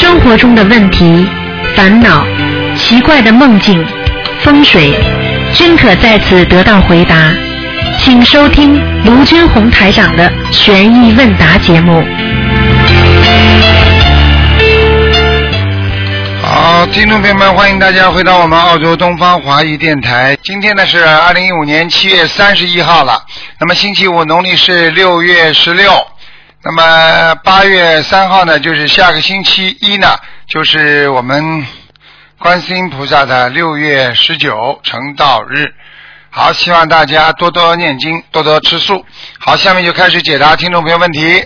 生活中的问题、烦恼、奇怪的梦境、风水，均可在此得到回答。请收听卢军红台长的《悬疑问答》节目。好，听众朋友们，欢迎大家回到我们澳洲东方华语电台。今天呢是二零一五年七月三十一号了，那么星期五农历是六月十六，那么八月三号呢就是下个星期一呢，就是我们观世音菩萨的六月十九成道日。好，希望大家多多念经，多多吃素。好，下面就开始解答听众朋友问题。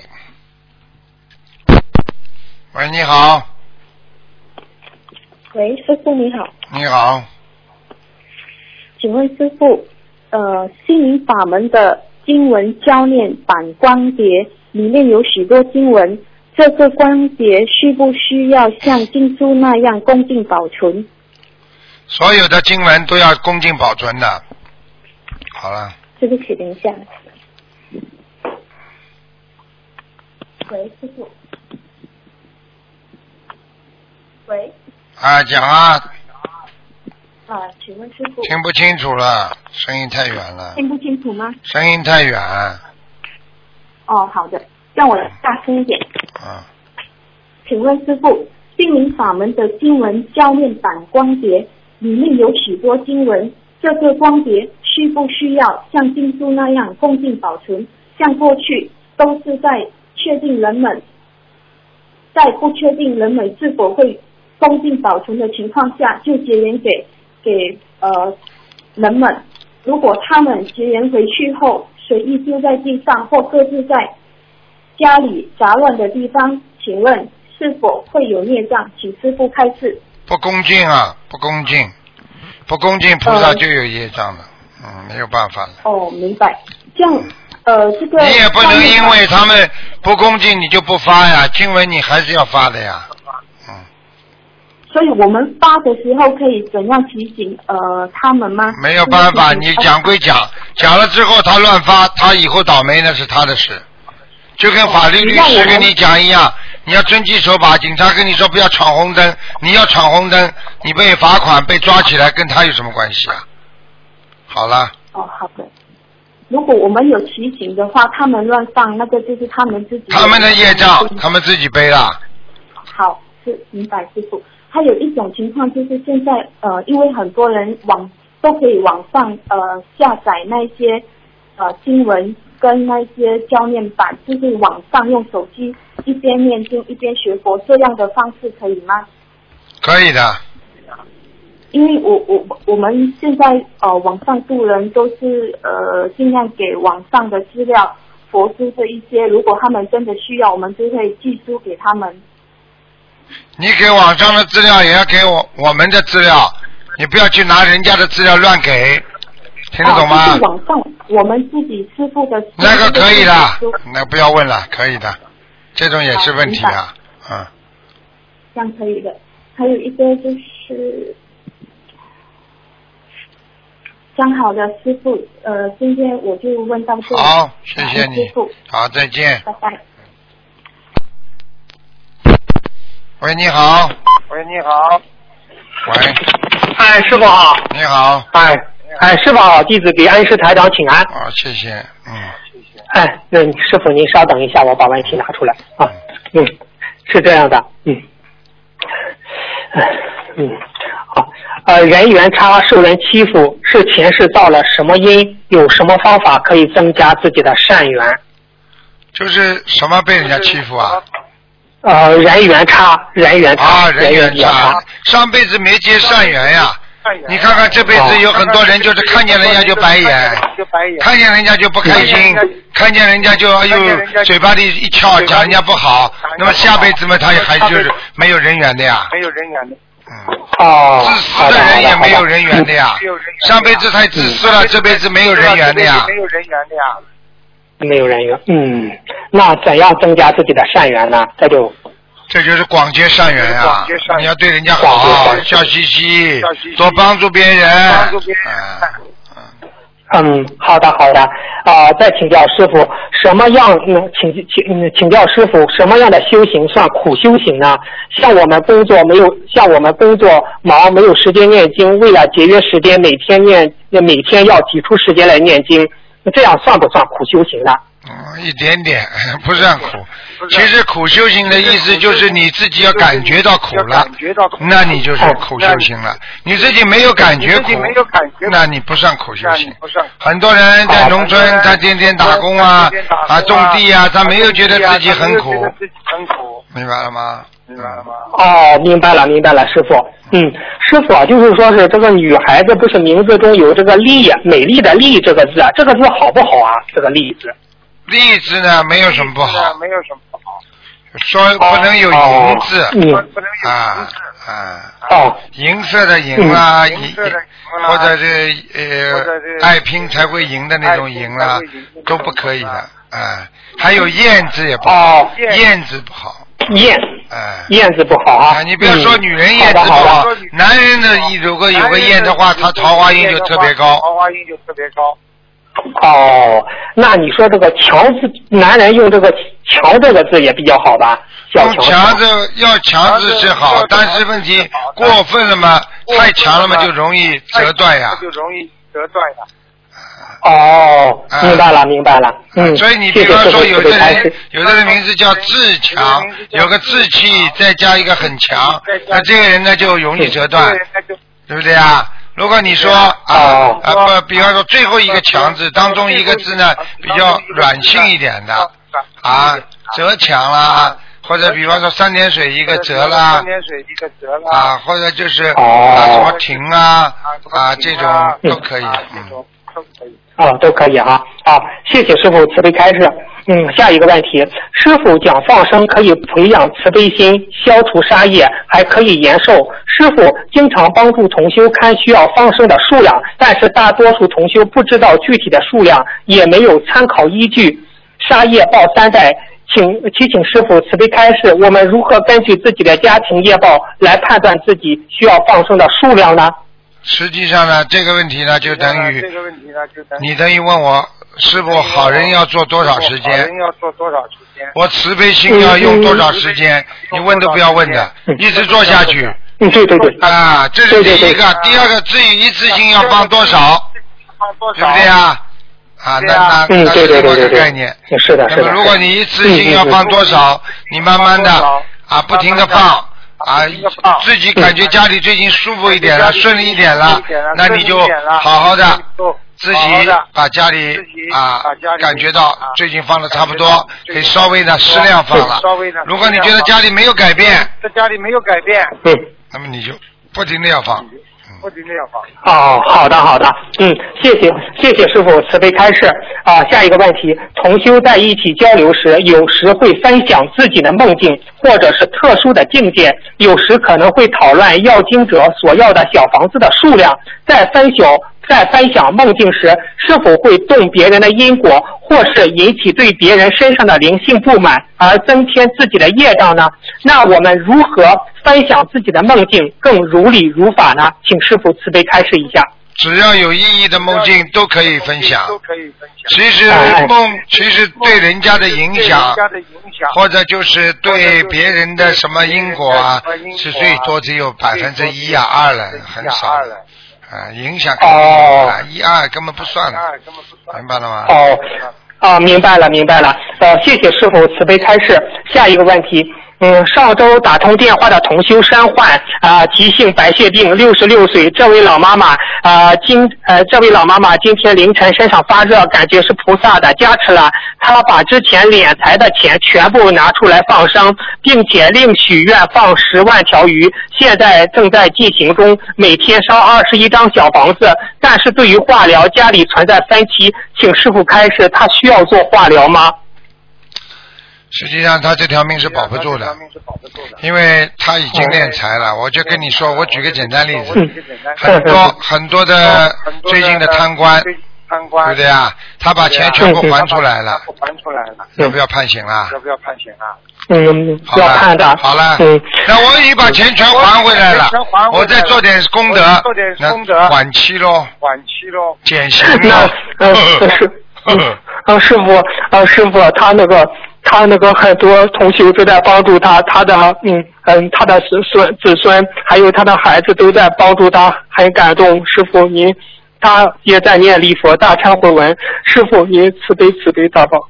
喂，你好，喂，师傅你好，你好。请问师傅，呃，心灵法门的经文教念版光碟里面有许多经文，这个光碟需不需要像经书那样恭敬保存？所有的经文都要恭敬保存的。好了，对不起，等一下。喂，师傅。喂，啊，讲啊，啊，请问师傅听不清楚了，声音太远了，听不清楚吗？声音太远，哦，好的，让我大声一点。啊，请问师傅，心灵法门的经文教练版光碟里面有许多经文，这个光碟需不需要像经书那样恭敬保存？像过去都是在确定人们在不确定人们是否会恭敬保存的情况下，就结缘给给呃人们。如果他们结缘回去后随意丢在地上或各自在家里杂乱的地方，请问是否会有孽障？请师傅开示。不恭敬啊，不恭敬，不恭敬，菩萨呃就有业障了，嗯，没有办法了。哦，明白。这样，呃，这个你也不能因为他们不恭敬你就不发呀，经文你还是要发的呀，嗯，所以我们发的时候可以怎样提醒呃他们吗？没有办法，你讲归讲，讲了之后他乱发，他以后倒霉那是他的事，就跟法律律师跟你讲一样，你要遵纪守法，警察跟你说不要闯红灯，你要闯红灯，你被罚款被抓起来，跟他有什么关系啊？好了，哦，好的。如果我们有提醒的话，他们乱放，那个就是他们自己他们的业障他们自己背了，好，是明白师傅。还有一种情况就是现在呃，因为很多人网都可以网上呃下载那些呃新闻跟那些教念版，就是网上用手机一边念经一边学佛，这样的方式可以吗？可以的，因为我我我们现在呃网上度人都是呃尽量给网上的资料佛书这一些，如果他们真的需要，我们就会寄书给他们。你给网上的资料也要给我我们的资料，你不要去拿人家的资料乱给，听得懂哦，吗就是？网上我们自己师傅的那个可以的，那不要问了，可以的，这种也是问题啊，嗯，这样可以的。还有一个就是，讲好的师傅，呃，今天我就问到这里。好，谢谢你师傅，好，再见。拜拜。喂，你好，喂，你好。喂，哎，师傅好。你好，哎，哎，师傅好，弟子给恩师台长请安。啊，谢谢，嗯，哎，那师傅您稍等一下，我把问题拿出来啊。嗯，是这样的，嗯，哎嗯，好，呃，人缘差受人欺负是前世造了什么因？有什么方法可以增加自己的善缘？就是什么被人家欺负啊？呃，人缘差，人缘差，啊，人缘差，上辈子没结善缘呀。你看看这辈子有很多人就是看见人家就白眼，就白眼看见人家就不开心，看见人家就哎呦嘴巴里一翘讲人家不好，那么下辈子嘛他也还就是没有人缘的呀，没有人缘的。嗯，哦，自私的人也没有人缘的呀，上辈子太自私了，这辈子没有人缘的呀没，有人缘的呀。没有人缘，嗯，那怎样增加自己的善缘呢？这就这就是广结善缘呀你要对人家好笑嘻嘻多帮助别人，帮助别人。嗯好的好的，啊、再请教师傅，什么样嗯，请请嗯，请教师傅，什么样的修行算苦修行呢？像我们工作没有，像我们工作忙，没有时间念经，为了节约时间，每天念，每天要挤出时间来念经，那这样算不算苦修行呢？嗯，一点点 不算苦。其实苦修行的意思就是你自己要感觉到苦了，那你就是苦修行了。你自己没有感觉苦，那你不算苦修行。很多人在农村，他天天打工啊，啊种地啊，他没有觉得自己很苦，明白了吗？明白了吗？哦，明白了，明白了，师傅。嗯，师傅啊，就是说是这个女孩子不是名字中有这个丽，美丽的丽这个字啊，这个字好不好啊？这个丽字。例子呢，没有什么不好，没有什么不好。说不能有银字嗯，啊啊，哦，银色的银啦，银银色的银啦或者是呃爱拼才会赢的那种赢啦，都不可以的啊。还有燕字也不好哦，燕字不好，燕哎。燕子不好啊啊，。你不要说嗯女人燕子不好男人的如果有个燕的话，他桃花运就特别高。桃花运就特别高。哦，那你说这个强字，男人用这个强这个字也比较好吧？小用强强字要强字是好，但是问题过分了嘛，太强了嘛，就容易折断呀。就容易折断呀。哦，啊明白了，明白了。嗯，所以你比方说有的人。有的人名字叫自强，有个志气，再加一个很强，那这个人呢就容易折断对不对啊？如果你说啊哦啊不，比方说最后一个强字当中一个字呢比较软性一点的啊，折强啦，或者比方说三点水一个折啦三点水一个折啦。啊，或者就是哦啊什么停啊啊这种啊都可以，嗯。都可以。啊，都可以哈。啊，谢谢师傅慈悲开示。嗯，下一个问题，师傅讲放生可以培养慈悲心，消除杀业，还可以延寿。师傅经常帮助同修看需要放生的数量，但是大多数同修不知道具体的数量，也没有参考依据。杀业报三代，请祈请师傅慈悲开示，我们如何根据自己的家庭业报来判断自己需要放生的数量呢？实际上呢，这个问题呢，就等这于个问题呢，就等于你等于问我师傅好人要做多少时好间人？要做多少时间？我慈悲心要用多少时间？你问都不要问的，一直做下去嗯，对对对，啊，这是第一个。第二个，至于一次性要放多少？对不对啊？啊，那那那是另外一个概念。是的，是的。那么如果你一次性要放多少，你慢慢的啊，不停的放啊，自己感觉家里最近舒服一点了，顺利一点了，那你就好好的自己把家里啊感觉到最近放的差不多，可以稍微的适量放了。如果你觉得家里没有改变，在家里没有改变，嗯。那么你就不停的要放。不停的要放。哦，好的好的，嗯，谢谢谢谢师傅慈悲开示啊。下一个问题，同修在一起交流时，有时会分享自己的梦境或者是特殊的境界，有时可能会讨论要经者所要的小房子的数量。在分享在分享梦境时，是否会动别人的因果，或是引起对别人身上的灵性不满，而增添自己的业障呢？那我们如何分享自己的梦境更如理如法呢？请师傅慈悲开示一下。只要有意义的梦境都可以分享。都可以分享。其实哎梦，其实对人家的影响对人，家的影响，或者就是对别人的什么因果啊，是最多只有百分之一啊二了，很少二了，啊，影响哦啊一二根本不算了。明白了吗？哦，啊，明白了，明白了。呃，谢谢师傅慈悲开示。下一个问题，嗯，上周打通电话的同修山患啊、急性白血病，六十六岁，这位老妈妈啊、今呃这位老妈妈今天凌晨身上发热，感觉是菩萨的加持了，她把之前敛财的钱全部拿出来放生，并且另许愿放十万条鱼，现在正在进行中，每天烧二十一张小房子。但是对于化疗，家里存在分歧，请师傅开示，她需要做化疗吗？实际上他这条命是保不住的。因为他已经敛财了。我就跟你说，我举个简单例子，很多很多的最近的贪官，对不对啊？他把钱全部还出来了，还出来了，要不要判刑啊？要不要判刑啊？嗯，好了要判的。好了嗯，那我已经把钱全还回来了我再做点功德做点，那功德缓期喽，缓期喽。减刑那喽。呃是嗯 呃师傅呃师傅他那个他那个很多同学都在帮助他，他的嗯嗯他的子孙子孙还有他的孩子都在帮助他，很感动。师傅您他也在念礼佛大忏悔文，师傅您慈悲慈悲大宝。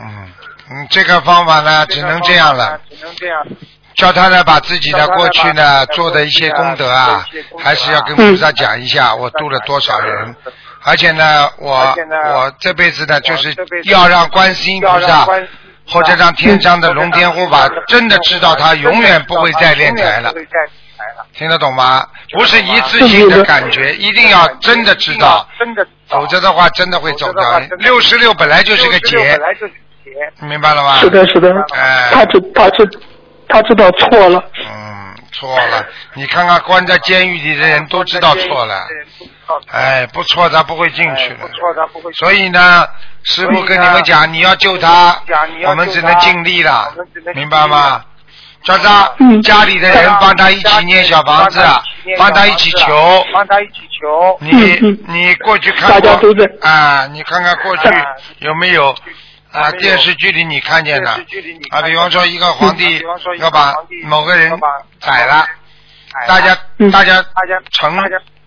嗯嗯，这个方法呢，只能这样了。只能这样。叫他呢，把自己的过去呢做的一些功德啊，还是要跟菩萨讲一下，我度了多少人。而且呢，我呢我这辈子呢，就是要让观世音菩萨或者让天上的龙天护法真的知道他永远不会再练财了。听得懂吗？不是一次性的感觉，一定要真的知道，真的，否则的话真的会走掉。六十六本来就是个劫。明白了吗？是的，是的，哎。他知他知他知道错了。嗯，错了。你看看关在监狱里的人都知道错了，哎，不错他不会进去的。所以呢，师傅跟你们讲，你要救他我们只能尽力了明白吗？叫他嗯家里的人帮他一起念小房子，帮他一起求。帮他一起求。你你过去看大家过啊？你看看过去啊有没有啊？电视剧里你看见的啊？比方说一个皇帝要把某个人宰了，哎大家嗯大家大家成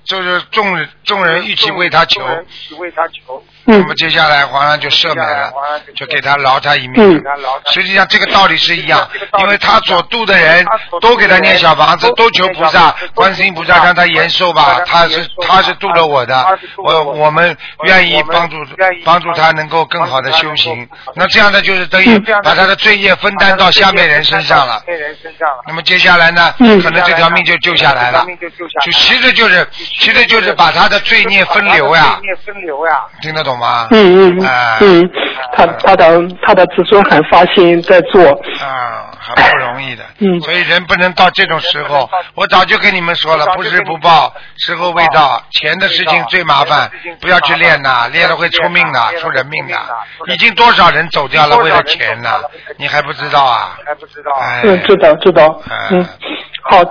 就是众人众人一起为他求一起为他求。嗯那么接下来皇上就赦免了，就给他饶他一命。嗯。实际上这个道理是一样因为他所度的人都给他念小房子，都求菩萨、观世音菩萨让他延寿吧。他是他是度了我的，我我们愿意帮助帮助他能够更好的修行。那这样的就是等于把他的罪业分担到下面人身上了。那么接下来呢，嗯。可能这条命就救下来了。就其实就是其实就是把他的罪孽分流呀。罪，孽分流呀。听得懂吗？嗯嗯哎嗯，他他的他的子孙很发心在做。啊，很不容易的。嗯所以人不能到这种时候。我早就跟你们说了，不是不报，时候未到。钱的事情最麻烦，不要去练呐，练了会出命的，出人命的。已经多少人走掉了，为了钱呢？你还不知道啊？还不知道。哎，嗯，知道知道。哎嗯，好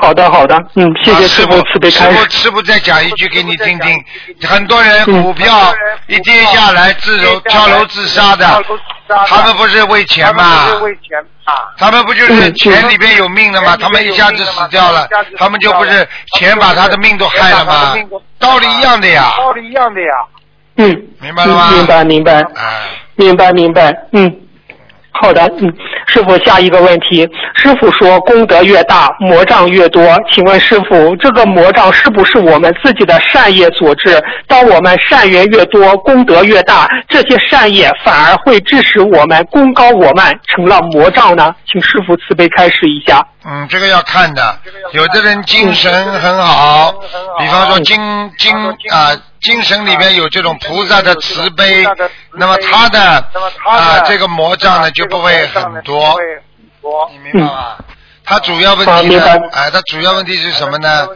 好的好的，嗯，谢谢啊师傅慈悲师傅，开示。师傅再讲一句给你听听。很多人股票一跌下来，自楼跳楼自杀的，他们不是为钱吗？他们不就是嗯钱里边有命的吗？他们一下子死掉了，他们就不是钱把他的命都害了吗？道理一样的呀，道理一样的呀。嗯，明白了吗？嗯明白明白哎，明白明白，嗯。好的，嗯，师傅，下一个问题，师傅说功德越大，魔障越多，请问师傅，这个魔障是不是我们自己的善业所致？当我们善缘越多，功德越大，这些善业反而会致使我们功高我慢，成了魔障呢？请师傅慈悲开示一下。嗯，这个要看的。有的人精神很好，比方说精精啊，精神里面有这种菩萨的慈悲，那么他的啊这个魔障呢就不会很多，你明白吗？他主要问题呢啊他主要问题是什么呢？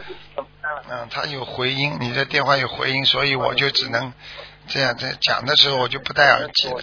嗯，他有回音，你的电话有回音，所以我就只能这样在讲的时候我就不戴耳机了。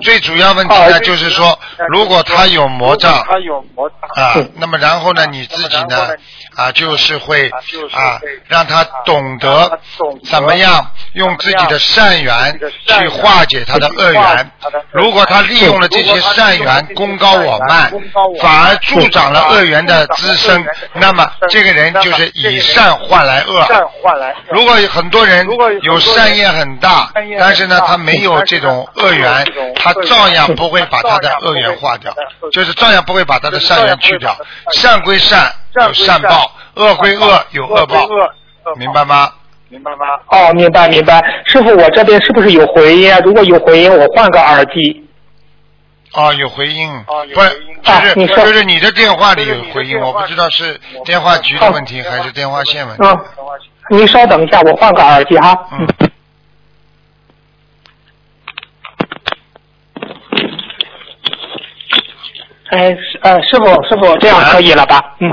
嗯最主要问题呢，就是说，如果他有魔障他有魔障啊，那么然后呢，你自己呢啊，就是会啊，让他懂得怎么样用自己的善缘去化解他的恶缘。如果他利用了这些善缘功高我慢，反而助长了恶缘的滋生，那么这个人就是以善换来恶。善换来恶。如果有很多人有善业很大，但是呢，他没有这种恶缘，他照样不会把他的恶缘化掉，就是照样不会把他的善缘去掉。善归善，有善报；恶归恶，有恶报。明白吗？明白吗？哦，明白明白。师傅，我这边是不是有回音啊？如果有回音，我换个耳机。哦，有回音，哦有不是回音，就是啊你说就是你的电话里有回音，我不知道是电话局的问题还是电话线问题。嗯，您稍等一下，我换个耳机哈。嗯。哎，师呃，师傅，师傅，这样可以了吧？嗯。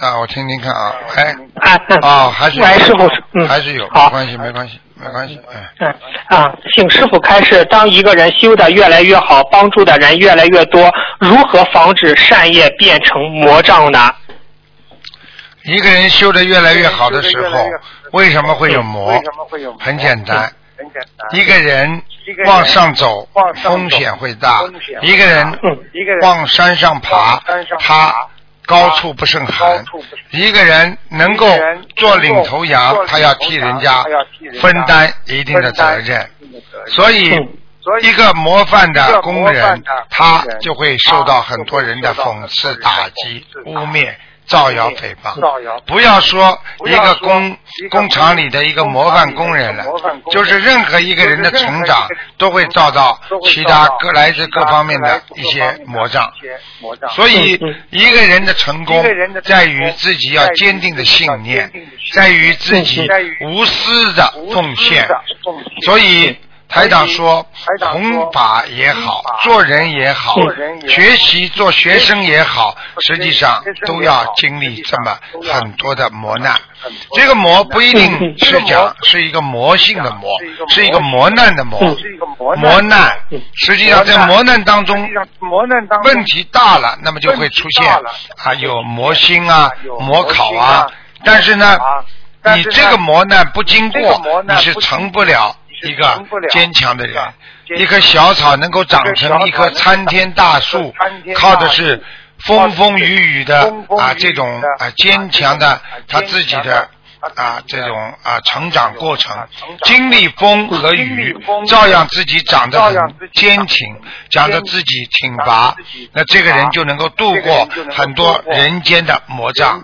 啊，我听听看啊，哎，啊嗯。哦，还是有喂，师傅嗯，还是有，好没关系，没关系，没关系，哎，嗯啊，请师傅开示，当一个人修的越来越好，帮助的人越来越多，如何防止善业变成魔障呢？一个人修的越来越好的时候，为什么会有魔为？什么会有魔很简单，很简单。一个人往上走风险会大。一个人往山上爬他高处不胜寒。一个人能够做领头羊，他要替人家分担一定的责任。所以一个模范的工人，他就会受到很多人的讽刺、打击污蔑、造谣、诽谤。造谣不要说一个工工厂里的一个模范工人了就是任何一个人的成长都会遭到其他各来自各方面的一些魔障。所以一个人的成功在于自己要坚定的信念，在于自己无私。的奉献所以台长说弘法也好，做人也好学习做学生也好，实际上都要经历这么很多的磨难。这个磨不一定嗯是讲是一个魔性的磨是一个，磨难的磨磨难实际上在磨难当中问题大了，那么就会出现啊有魔心啊、有磨考啊。但是呢你这个磨难不经过你是成不了一个坚强的人一棵小草能够长成一棵参天大树，靠的是风风雨雨的啊这种啊坚强的他自己的啊这种啊成长过程，经历风和雨，照样自己长得很坚挺，长得自己挺拔，那这个人就能够度过很多人间的魔障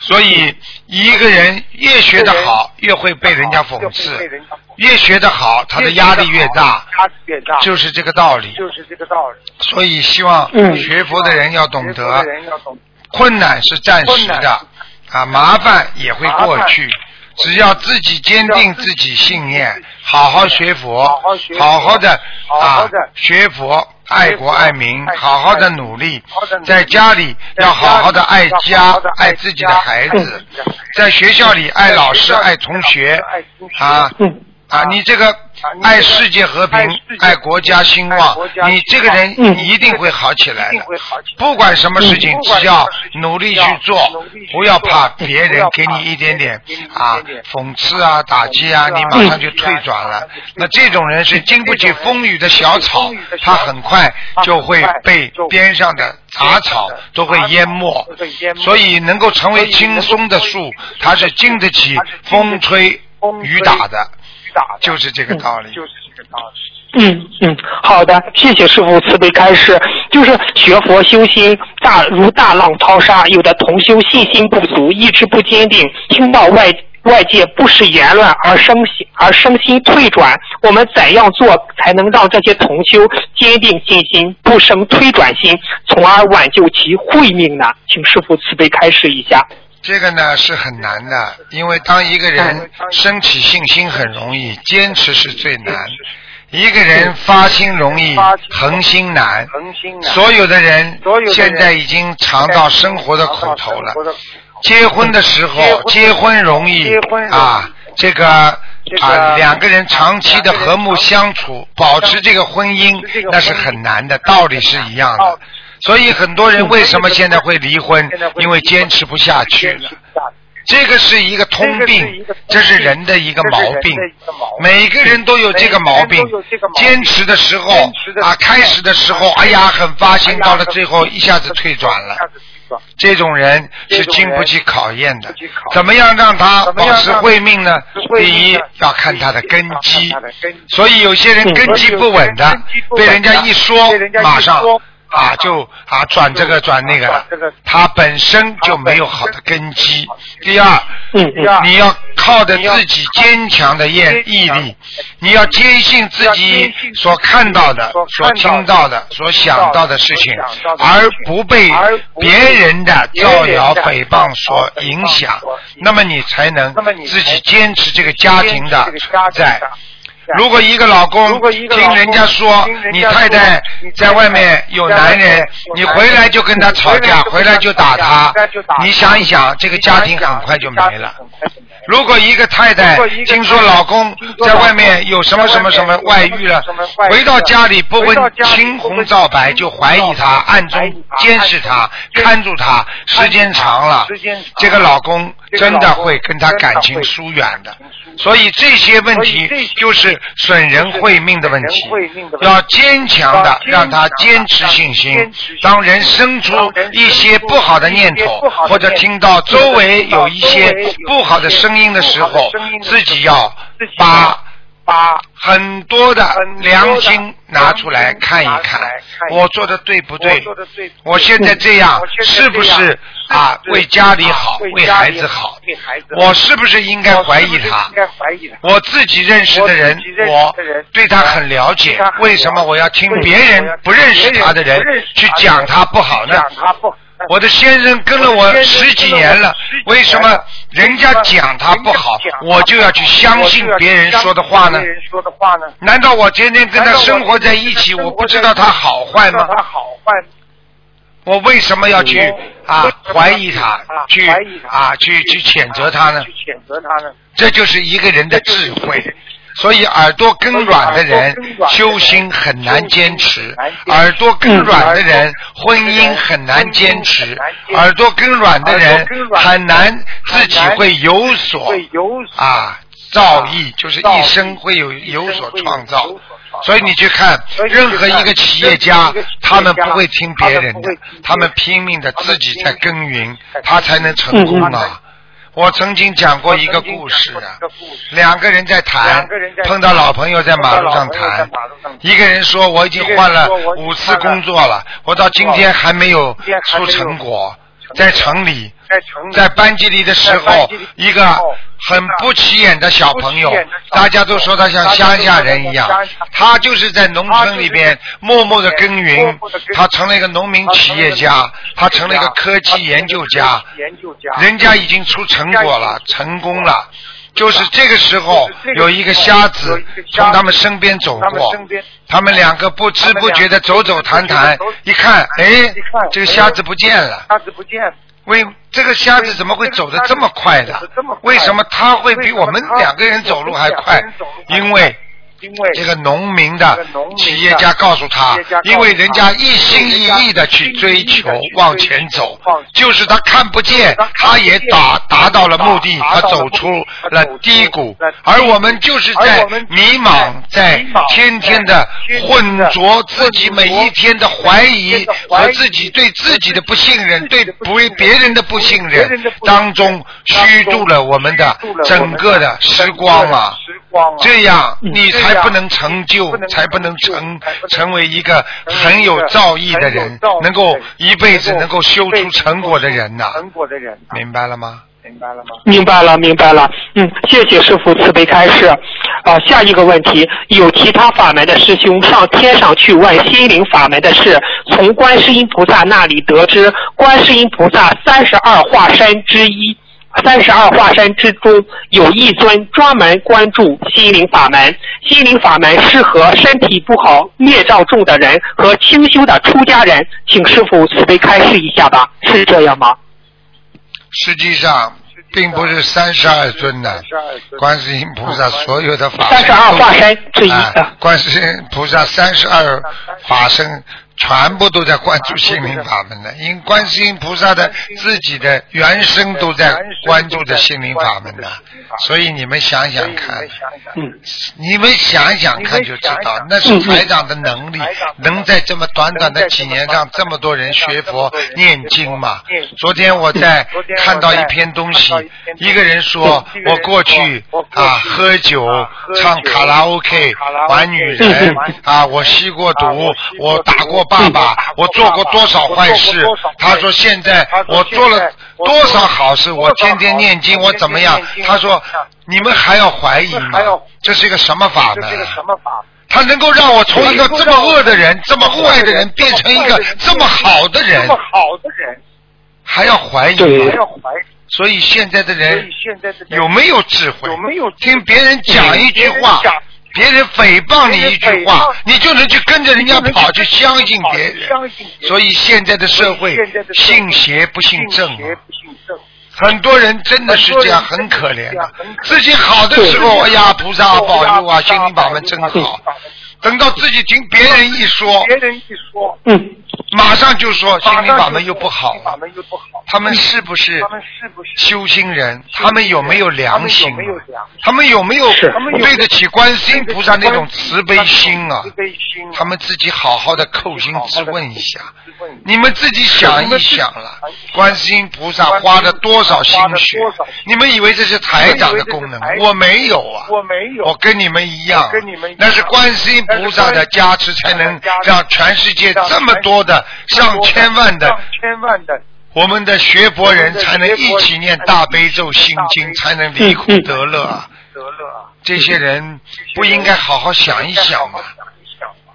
所以一个人越学得好，越会被人家讽刺；越学得好，他的压力越大，越大，就是这个道理。就是这个道理。所以希望嗯。学佛的人要懂得困难是暂时的，啊，麻烦也会过去。只要自己坚定自己信念，好好学佛好好的啊学佛，爱国爱民，好好的努力在家里要好好的爱家爱爱自己的孩子在学校里爱老师、爱同学啊嗯。啊！你这个爱世界和平爱国家兴旺，你这个人一定会好起来的。不管什么事情只要努力去做不要怕别人给你一点点啊讽刺啊、打击啊，你马上就退转了。那这种人是经不起风雨的小草他很快就会被边上的杂草都会淹没都会淹。没所以能够成为轻松的树，它是经得起风吹雨打的，打的就是这个道理。就是这个道理。嗯嗯，好的，谢谢师傅慈悲开示。就是学佛修心大如大浪淘沙，有的同修信心不足，意志不坚定，听到外外界不实言论而生心而生心退转。我们怎样做才能让这些同修坚定信心，不生退转心，从而挽救其慧命呢？请师傅慈悲开示一下。这个呢是很难的，因为当一个人升起信心很容易，坚持是最难。一个人发心容易，恒心难。恒心难。所有的人现在已经尝到生活的苦头了。结婚的时候，结结婚容易啊，这个啊两个人长期的和睦相处，保持这个婚姻那是很难的，道理是一样的。所以很多人为什么现在会离婚？因为坚持不下去了。这个是一个通病这是人的一个毛病。每个人都有这个毛病。坚持的时候啊，开始的时候，哎呀，很发心，到了最后一下子退转了。这种人是经不起考验的。怎么样让他保持让慧命呢？第一要看他的根基。所以有些人嗯根基不稳的被人家一说马上说啊就啊转这个转那个了转这个。他本身就没有好的根基。第二，你要靠着自己坚强的毅毅力，你要坚信自己所看到的、所听到的、所想到的事情，而不被别人的造谣诽谤所影响，那么你才能自己坚持这个家庭的存在。如果一个老公听人家说你太太在外面有男人，你回来就跟他吵架，回来就打他，你想一想，这个家庭很快就没了。如果一个太太听说老公在外面有什么什么什么外遇了，回到家里不问青红皂白就怀疑他，暗中监视他，看住他，时间长了，这个老公真的会跟他感情疏远的。所以这些问题就是损人会命的问题，要坚强的让他坚持信心。当人生出一些不好的念头，或者听到周围有一些不好的声音的时候，自己要把把很多的良心拿出来看一看，我做的对不对？我现在这样是不是啊为家里好，为孩子好？我是不是应该怀疑他？我自己认识的人，我对他很了解，为什么我要听别人不认识他的人去讲他不好呢？我的先生跟了我十几年了，为什么人家讲他不好，我就要去相信别人说的话呢？难道我天天跟他生活在一起，我不知道他好坏吗？我为什么要去啊怀疑他，去啊去去谴责他呢？这就是一个人的智慧。所以耳朵根软的人修心很难坚持，耳朵根软的人婚姻很难坚持，耳朵根软的人很难自己会有所啊造诣，就是一生会有有所创造。所以你去看任何一个企业家，他们不会听别人的，他们拼命的自己在耕耘，他才能成功啊。我曾经讲过一个故事啊，两个人在谈，碰到老朋友在马路上谈，一个人说我已经换了五次工作了，我到今天还没有出成果，在城里，在班级里的时候，一个很不起眼的小朋友，大家都说他像乡下人一样，他就是在农村里边默默的耕耘，他成了一个农民企业家，他成了一个科技研究家，人家已经出成果了，成功了。就是这个时候，有一个瞎子从他们身边走过，他们两个不知不觉的走走谈谈，一看，哎，这个瞎子不见了。为这个瞎子怎么会走得这么快的？为什么他会比我们两个人走路还快？因为这个农民的企业家告诉他，因为人家一心一意的去追求往前走，就是他看不见，他也达达到了目的，他走出了低谷，而我们就是在迷茫，在天天的混浊自己每一天的怀疑和自己对自己的不信任，对不为别人的不信任当中虚度了我们的整个的时光啊！这样你才不能成就，才不能成成为一个很有造诣的人，能够一辈子能够修出成果的人呐！成果的人明白了吗？明白了，明白了。嗯，谢谢师傅慈悲开示。啊，下一个问题，有其他法门的师兄上天上去问心灵法门的事，从观世音菩萨那里得知，观世音菩萨三十二化身之一。三十二化身之中有一尊专门关注心灵法门，心灵法门适合身体不好、孽障重的人和清修的出家人，请师傅慈悲开示一下吧，是这样吗？实际上并不是三十二尊的，观世音菩萨所有的法三十二化身之一哎观世音菩萨三十二法身。全部都在关注心灵法门的，因为观世音菩萨的自己的原生都在关注着心灵法门的，所以你们想想看，你们想想看。就知道，那是台长的能力，能在这么短短的几年让这么多人学佛念经嘛？昨天我在看到一篇东西，一个人说我过去啊喝酒、唱卡拉 OK、玩女人啊，我吸过毒，我打过。爸爸，我做过多少坏事？他说现在我做了多少好事？我天天念经，我怎么样？他说你们还要怀疑吗？这是一个什么法门？他能够让我从一个这么恶的人、这么坏的人，变成一个这么好的人？还要怀疑吗？所以现在的人有没有智慧？有没有听别人讲一句话，别人诽谤你一句话，你就能去跟着人家跑，去相信别人。所以现在的社会信邪不信正啊。很多人真的是这样，很可怜的。自己好的时候，哎呀，菩萨保佑啊，心灵法门真好。等到自己听别人一说，别人一说，嗯，马上就说心灵法门又不好心法门又不好。他们是不是修心人？他们有没有良心他们有没有对得起观世音菩萨那种慈悲心啊慈？悲心啊。他们自己好好的叩心自问一下，你们自己想一想了，观世音菩萨花了多少心血？你们以为这是台长的功能？我没有啊，我没有。我跟你们一样我跟你们一样，那是观世音菩萨的加持，才能让全世界这么多的上千万的上千万的我们的学佛人才能一起念大悲咒心经，才能离苦得乐啊！得乐啊！这些人不应该好好想一想吗？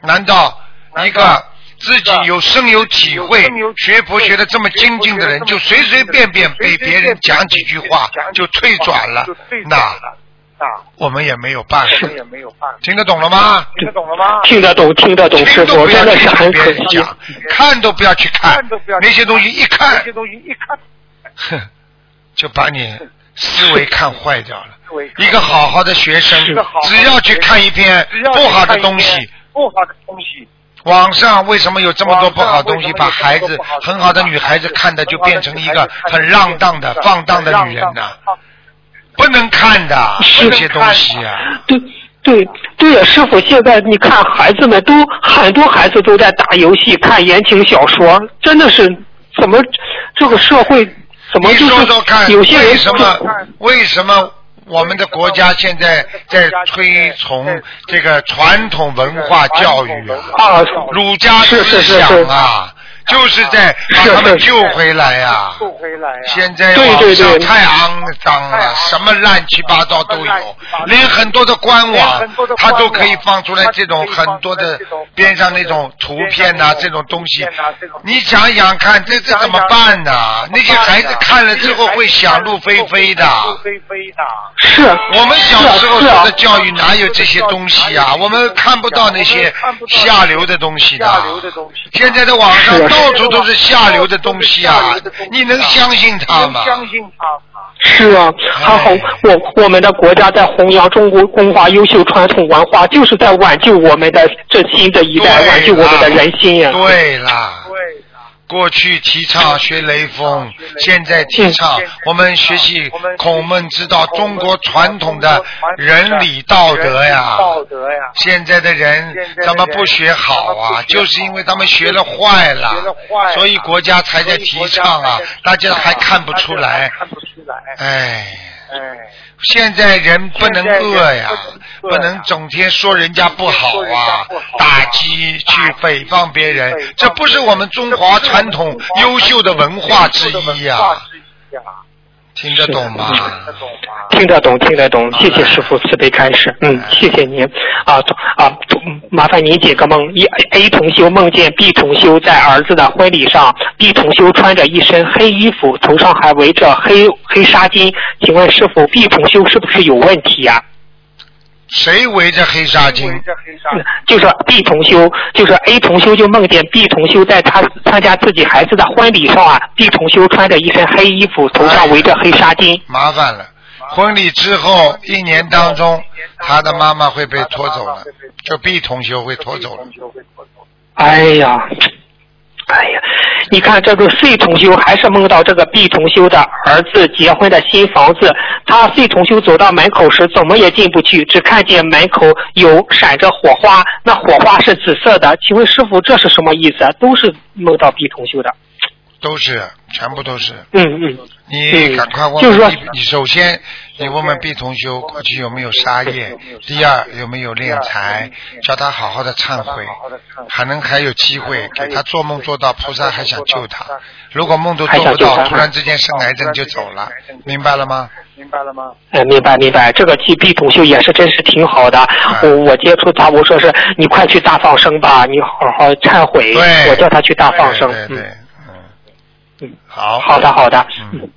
难道一个自己有深有体会学佛学的这么精进的人，就随随便便被别人讲几句话就退转了那我们也没有办法我。们也没有办法。听得懂了吗？听得懂了吗？听得懂，听得懂，师听都傅真的不要去听是很可别人惜。讲，看都不要去看看都不要去那些东西，一看那些东西一看，哼，就把你思维看坏掉了。思维一个好好的学生只要去看一篇不好的东西，不好的东西，网上为什么有这么多不好的东西？把孩子很好的女孩子看的就变成一个很浪荡的、放荡的女人呐、不能看的是这些东西啊！对对对呀，师傅，现在你看孩子们都很多孩子都在打游戏、看言情小说，真的是怎么这个社会怎么你就是说说看，有些人为什么为什么我们的国家现在在推崇这个传统文化教育啊？啊儒家思是是是想啊，就是在把他们救回来呀、救回来啊！现在网上太肮脏了，什么乱七八糟都有，连很多的官网他都可以放出来这种很多的边上那种图片呐、这种东西。你想想看，这这怎么办呢？那些孩子看了之后会想入非非的。入非非的。是我们小时候受的教育哪有这些东西啊？我们看不到那些下流的东西的。下流的东西。现在的网上到处都是下流的东西啊！你能相信他吗？相信他吗？是啊，他好我我们的国家在弘扬中国中华优秀传统文化，就是在挽救我们的这新的一代，挽救我们的人心呀。对啦，对的。过去提倡学雷锋，现在提倡我们学习孔孟之道，中国传统的仁礼道德呀。道德呀。现在的人怎么不学好啊？就是因为他们学了坏了，所以国家才在提倡啊，大家还看不出来。看不出来。哎，哎。现在人不能恶呀，不能整天说人家不好啊，打击去诽谤别人，这不是我们中华传统优秀的文化之一呀、听得懂吗？听得懂，听得懂，谢谢师傅慈悲开示，嗯，谢谢您啊啊，麻烦您解个梦。一 A 同修梦见 B 同修在儿子的婚礼上，B 同修穿着一身黑衣服，头上还围着黑黑纱巾，请问师傅，B 同修是不是有问题呀、谁围着黑纱巾？就是 B 同修，就是 A 同修就梦见 B 同修在他参加自己孩子的婚礼上啊，B 同修穿着一身黑衣服，头上围着黑纱巾。麻烦了，婚礼之后一年当中，他的妈妈会被拖走了，就 B 同修会拖走了。哎呀，哎呀，你看这个 C 同修还是梦到这个 B 同修的儿子结婚的新房子，他 C 同修走到门口时怎么也进不去，只看见门口有闪着火花，那火花是紫色的。请问师傅这是什么意思？都是梦到 B 同修的。都是，全部都是。嗯嗯。你赶快问就是说你首先你问问 B 同修过去有没有杀业，第二有没有敛财，叫他好好的忏悔，还能还有机会给他做梦做到菩萨还想救他，如果梦都做不到，突然之间生癌症就走了，明白了吗？明白了吗？哎，明白明白，这个替 B 同修也是真是挺好的。我我接触他，我说是你快去大放生吧，你好好忏悔。对我叫他去大放生。对对对，嗯嗯，好。好的好的。嗯。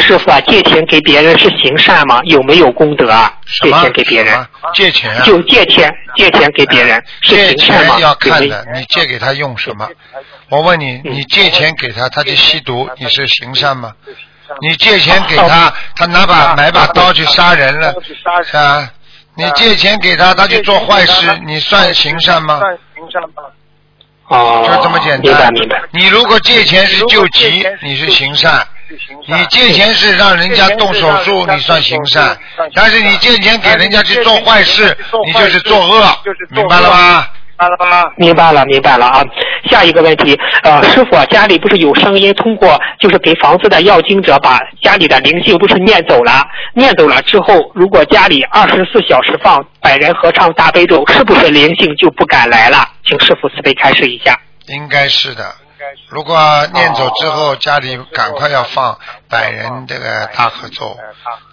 师傅啊，借钱给别人是行善吗？有没有功德啊？借什么钱给别人借钱啊？就借钱借钱给别人是借行善吗钱要？看的，你借给他用什么？我问你，嗯你借钱给他，他去吸毒，你是行善吗？你借钱给他，他拿把买把刀去杀人了，是啊？你借钱给他，他去做坏事，你算行善吗？算行善吗？哦，就这么简明白单明白。。你如果借钱是救急，你是行善；你借钱是让人家动手术，你算行善。但是你借钱给人家去做坏事，你就是作恶，明白了吗？明白了吗？明白了，明白了啊！下一个问题，呃，师傅啊，家里不是有声音通过就是给房子的要经者把家里的灵性不是念走了，念走了之后，如果家里二十四小时放百人合唱大悲咒，是不是灵性就不敢来了？请师傅慈悲开示一下。应该是的。如果念走之后，家里赶快要放百人这个大合奏。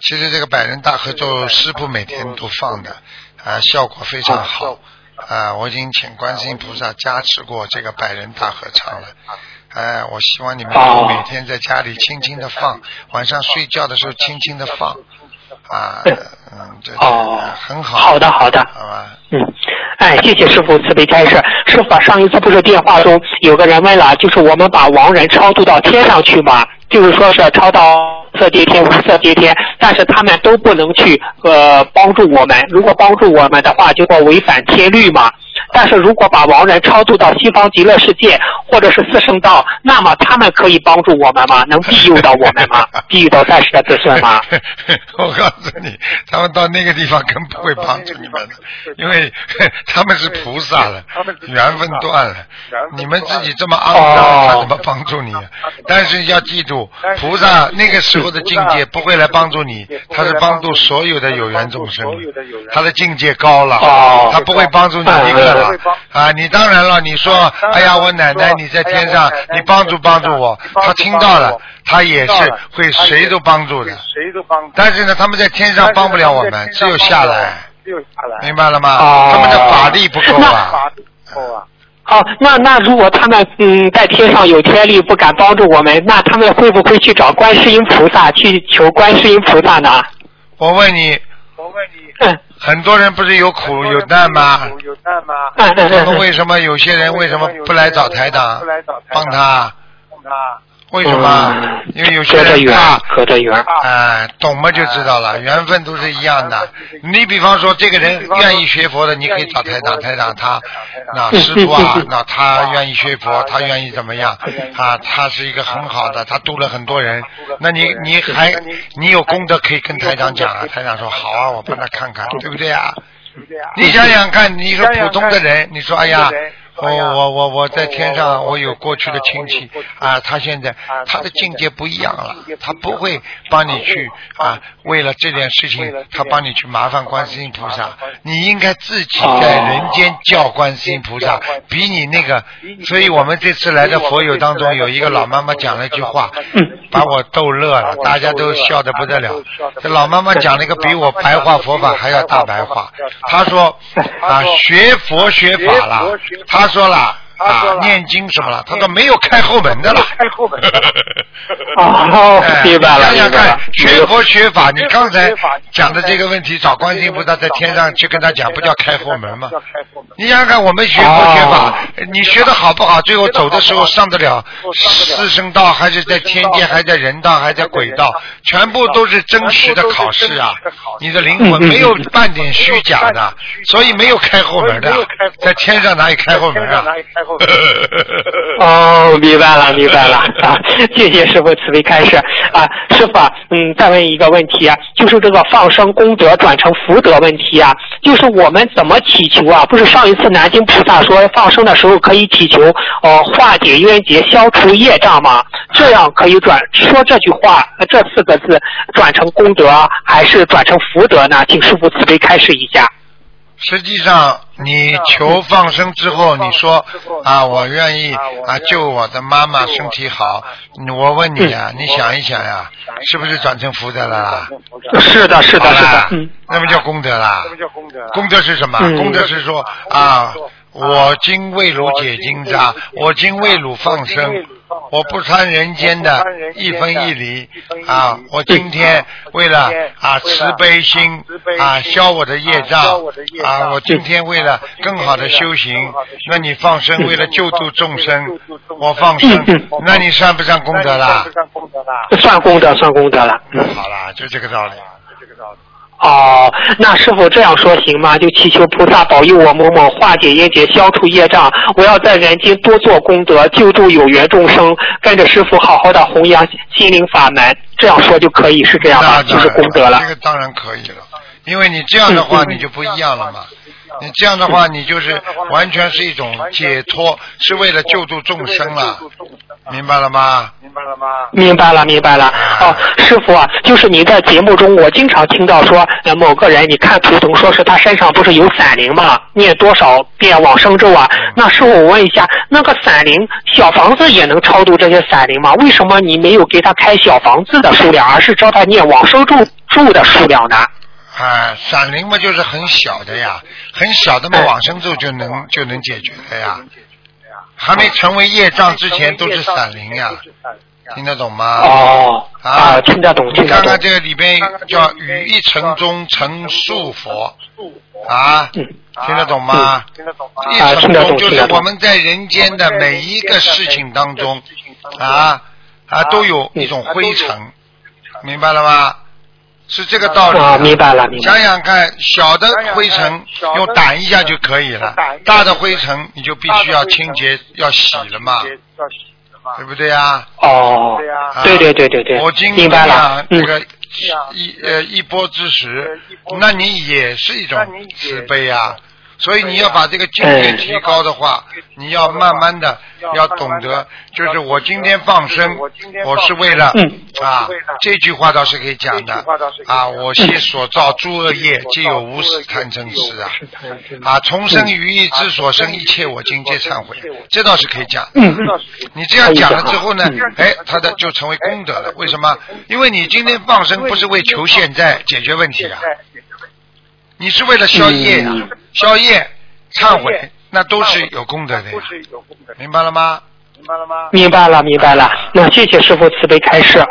其实这个百人大合奏，师傅每天都放的，啊，效果非常好。啊，我已经请观世音菩萨加持过这个百人大合唱了。哎，我希望你们都每天在家里轻轻的放，晚上睡觉的时候轻轻的放。啊，嗯，对哦很好。好的好的好吧。嗯，哎，谢谢师傅慈悲开示。师傅啊，上一次不是电话中有个人问了，就是我们把亡人超度到天上去吗？就是说是超到色界天、无色界天，但是他们都不能去呃帮助我们。如果帮助我们的话，就会违反天律嘛。但是如果把亡人超度到西方极乐世界或者是四圣道，那么他们可以帮助我们吗？能庇佑到我们吗？庇佑到在世的子孙吗？我告诉你，他们到那个地方更不会帮助你们的，因为他们是菩萨了，缘分断了。你们自己这么肮脏，哦他怎么帮助你？但是要记住，菩萨那个时候的境界不会来帮助你，他是帮助所有的有缘众生，他的境界高了哦，他不会帮助你一个了啊！你当然了，你说，哎呀，我奶奶你在天上，你帮助帮助我，他听到了，他也是会谁都帮助的。谁都帮。但是呢，他们在天上帮不了我们，只有下来，只有下来。明白了吗？哦他们的法力不够啊。法力不够啊。哦，那那如果他们嗯在天上有天力不敢帮助我们，那他们会不会去找观世音菩萨去求观世音菩萨呢？我问你，我问你，嗯很多人不是有苦有难吗？有难吗？嗯嗯那么嗯为什么有些人为什么不来找台长不来找台长帮他？帮他。为什么？嗯。因为有些人怕，隔着缘。哎，懂嘛就知道了，缘分都是一样的。你比方说，这个人愿意学佛的，你可以找台长，台长。他，那师傅啊，那他愿意学佛，他愿意怎么样？啊？他是一个很好的，他度了很多人。那你你还你有功德可以跟台长讲啊，台长说好啊，我帮他看看，对。不对啊？你想想看，你一个普通的人，你说哎呀。我我我我在天上，我有过去的亲戚啊，他现在他的境界不一样了，他不会帮你去啊，为了这件事情，他帮你去麻烦观世音菩萨，你应该自己在人间叫观世音菩萨，比你那个，所以我们这次来的佛友当中有一个老妈妈讲了一句话，把我逗乐了，大家都笑得不得了。这老妈妈讲了一个比我白话佛法还要大白话，她说啊，学佛学法了，她说了。啊，念经什么了？他都没有开后门的了。开后门的了。哦，哎明白了，想想看。学佛学法，你刚才讲的这个问题，找观世音菩萨在天上去跟他讲，不叫开后门吗？你想想看，我们学佛学法，你学的好不好？最后走的时候上得了四圣道，还是在天界，还在人道，还在鬼道，全部都是真实的考试啊！你的灵魂没有半点虚假的，所以没有开后门的，在天上哪里开后门啊？哦，明白了，明白了 啊！谢谢师傅慈悲开示啊，师傅啊，嗯，再问一个问题啊，就是这个放生功德转成福德问题啊，就是我们怎么祈求啊？不是上一次南京菩萨说放生的时候可以祈求呃化解冤结、消除业障吗？这样可以转说这句话呃这四个字转成功德，还是转成福德呢？请师傅慈悲开示一下。实际上，你求放生之后，你说啊，我愿意啊救我的妈妈身体好。嗯我问你啊，你想一想呀，是不是转成福德了啦？是的，是的，是的嗯。那么叫功德啦什。么叫功德？功德是什么？嗯功德是说啊，我今为汝解金吒，我今为汝放生，我不贪人间的一分一厘。啊！我今天为了啊慈悲心啊消我的业障啊，我今天为了更好的修行，那你放生为了救度众生，我放生，那你算不算功德啦？算功德，算功德了。嗯。好啦，就这个道理。哦，那师傅这样说行吗？就祈求菩萨保佑我某某化解业结，消除业障。我要在人间多做功德，救助有缘众生，跟着师傅好好的弘扬心灵法门。这样说就可以，是这样吗？就是功德了这。个当然可以了，因为你这样的话你就不一样了嘛。你这样的话，你就是完全是一种解脱，是为了救助众生了，明白了吗？明白了吗？明白了，明白了。哦，师傅啊，就是你在节目中，我经常听到说，呃，某个人，你看图腾，说是他身上不是有散灵吗？念多少遍往生咒啊？那师傅，我问一下，那个散灵小房子也能超度这些散灵吗？为什么你没有给他开小房子的数量，而是教他念往生咒咒的数量呢？啊，闪灵嘛就是很小的呀，很小的嘛，往生咒就能就能解决的呀。还没成为业障之前都是闪灵呀，听得懂吗？哦，啊啊，听得懂，听得懂你看看。这个里边叫雨一城中成数佛啊，嗯听得懂吗？听得懂吗？一城中就是我们在人间的每一个事情当中啊啊都有一种灰尘，明白了吗？是这个道理啊，明白了，明白想了。想看，小的灰尘用掸一下就可以了，大的灰尘你就必须要清洁、要洗了嘛，要洗了嘛。对不对呀？哦对，呀啊。对对对对对。我今明白了啊嗯。这个一呃一波之时，那你也是一种慈悲啊。所以你要把这个境界提高的话，你要慢慢的要懂得，就是我今天放生，我是为了嗯。啊，这句话倒是可以讲的。啊，我昔所造诸恶业，皆有无始贪嗔痴啊。啊，重生于意之所生，一切我今皆忏悔，这倒是可以讲。你这样讲了之后呢嗯，哎，他的就成为功德了。为什么？因为你今天放生不是为求现在解决问题啊，你是为了消业呀、嗯消业、忏悔，那都是有功德的呀都，是有功德，明白了吗？明白了吗？明白了，明白了。那谢谢师傅慈悲开示啊。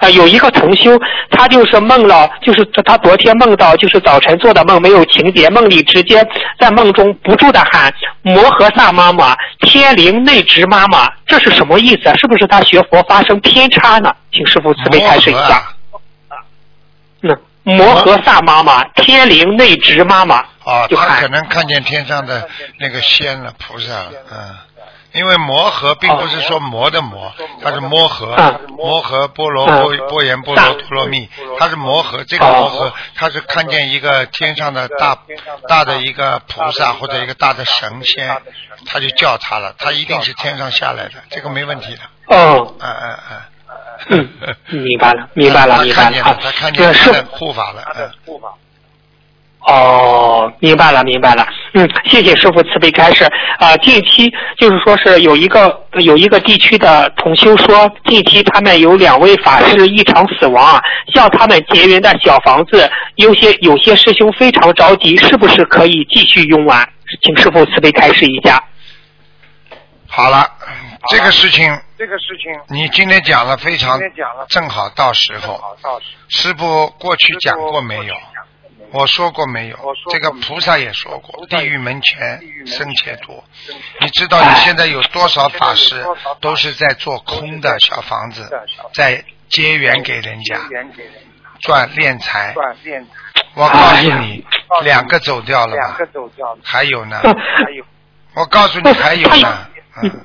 啊，有一个同修，他就是梦了，就是他昨天梦到，就是早晨做的梦没有情节，梦里直接在梦中不住的喊摩诃萨妈妈、天灵内直妈妈，这是什么意思啊？是不是他学佛发生偏差呢？请师傅慈悲开示一下。嗯，摩诃萨妈妈、天灵内直妈妈，啊，他可能看见天上的那个仙了，菩萨了，嗯。因为摩诃并不是说魔的魔，它是摩诃嗯，摩诃波罗嗯波波言波罗陀罗蜜，它是摩诃。这个摩诃，它是看见一个天上的大大的一个菩萨或者一个大的神仙，他就叫他了，他一定是天上下来的，这个没问题的。哦，嗯嗯嗯。嗯，明白了，明白了，明白了啊他看见，他看。见呃，师他的护法了，嗯。护法。哦，明白了，明白了。嗯，谢谢师傅慈悲开示。啊、近期就是说是有一个有一个地区的同修说，近期他们有两位法师异常死亡啊，向他们结缘的小房子，有些有些师兄非常着急，是不是可以继续用完？请师傅慈悲开示一下。好了，这个事情这个事情你今天讲了非常今天讲了正好到时候。师傅过去讲过没有？我说过没有？这个菩萨也说过，地狱门前生且多。你知道你现在有多少法师都是在做空的小房子，在结缘给人家赚敛财。我告诉你，两个走掉了吧？两个？走掉了，还有呢，还有。我告诉你还有呢。嗯，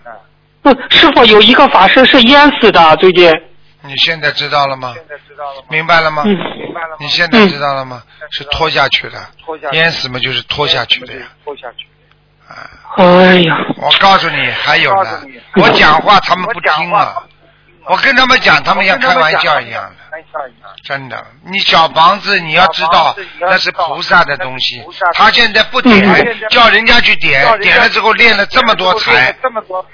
嗯，师傅有一个法师是淹死的，最近。你现在知道了吗？现在知道了吗？明白了吗？嗯明白了吗你？现在知道了吗？是拖下去的，拖下去淹死嘛就是拖下去的呀。拖下去。啊，哎呀，我告诉你，还有呢我讲话他们不听啊我跟他们讲，他们像开玩笑一样的。真的，你小房子你要知道那是菩萨的东西他现在不点嗯，叫人家去点点了之后练了这么多练财，这么多财，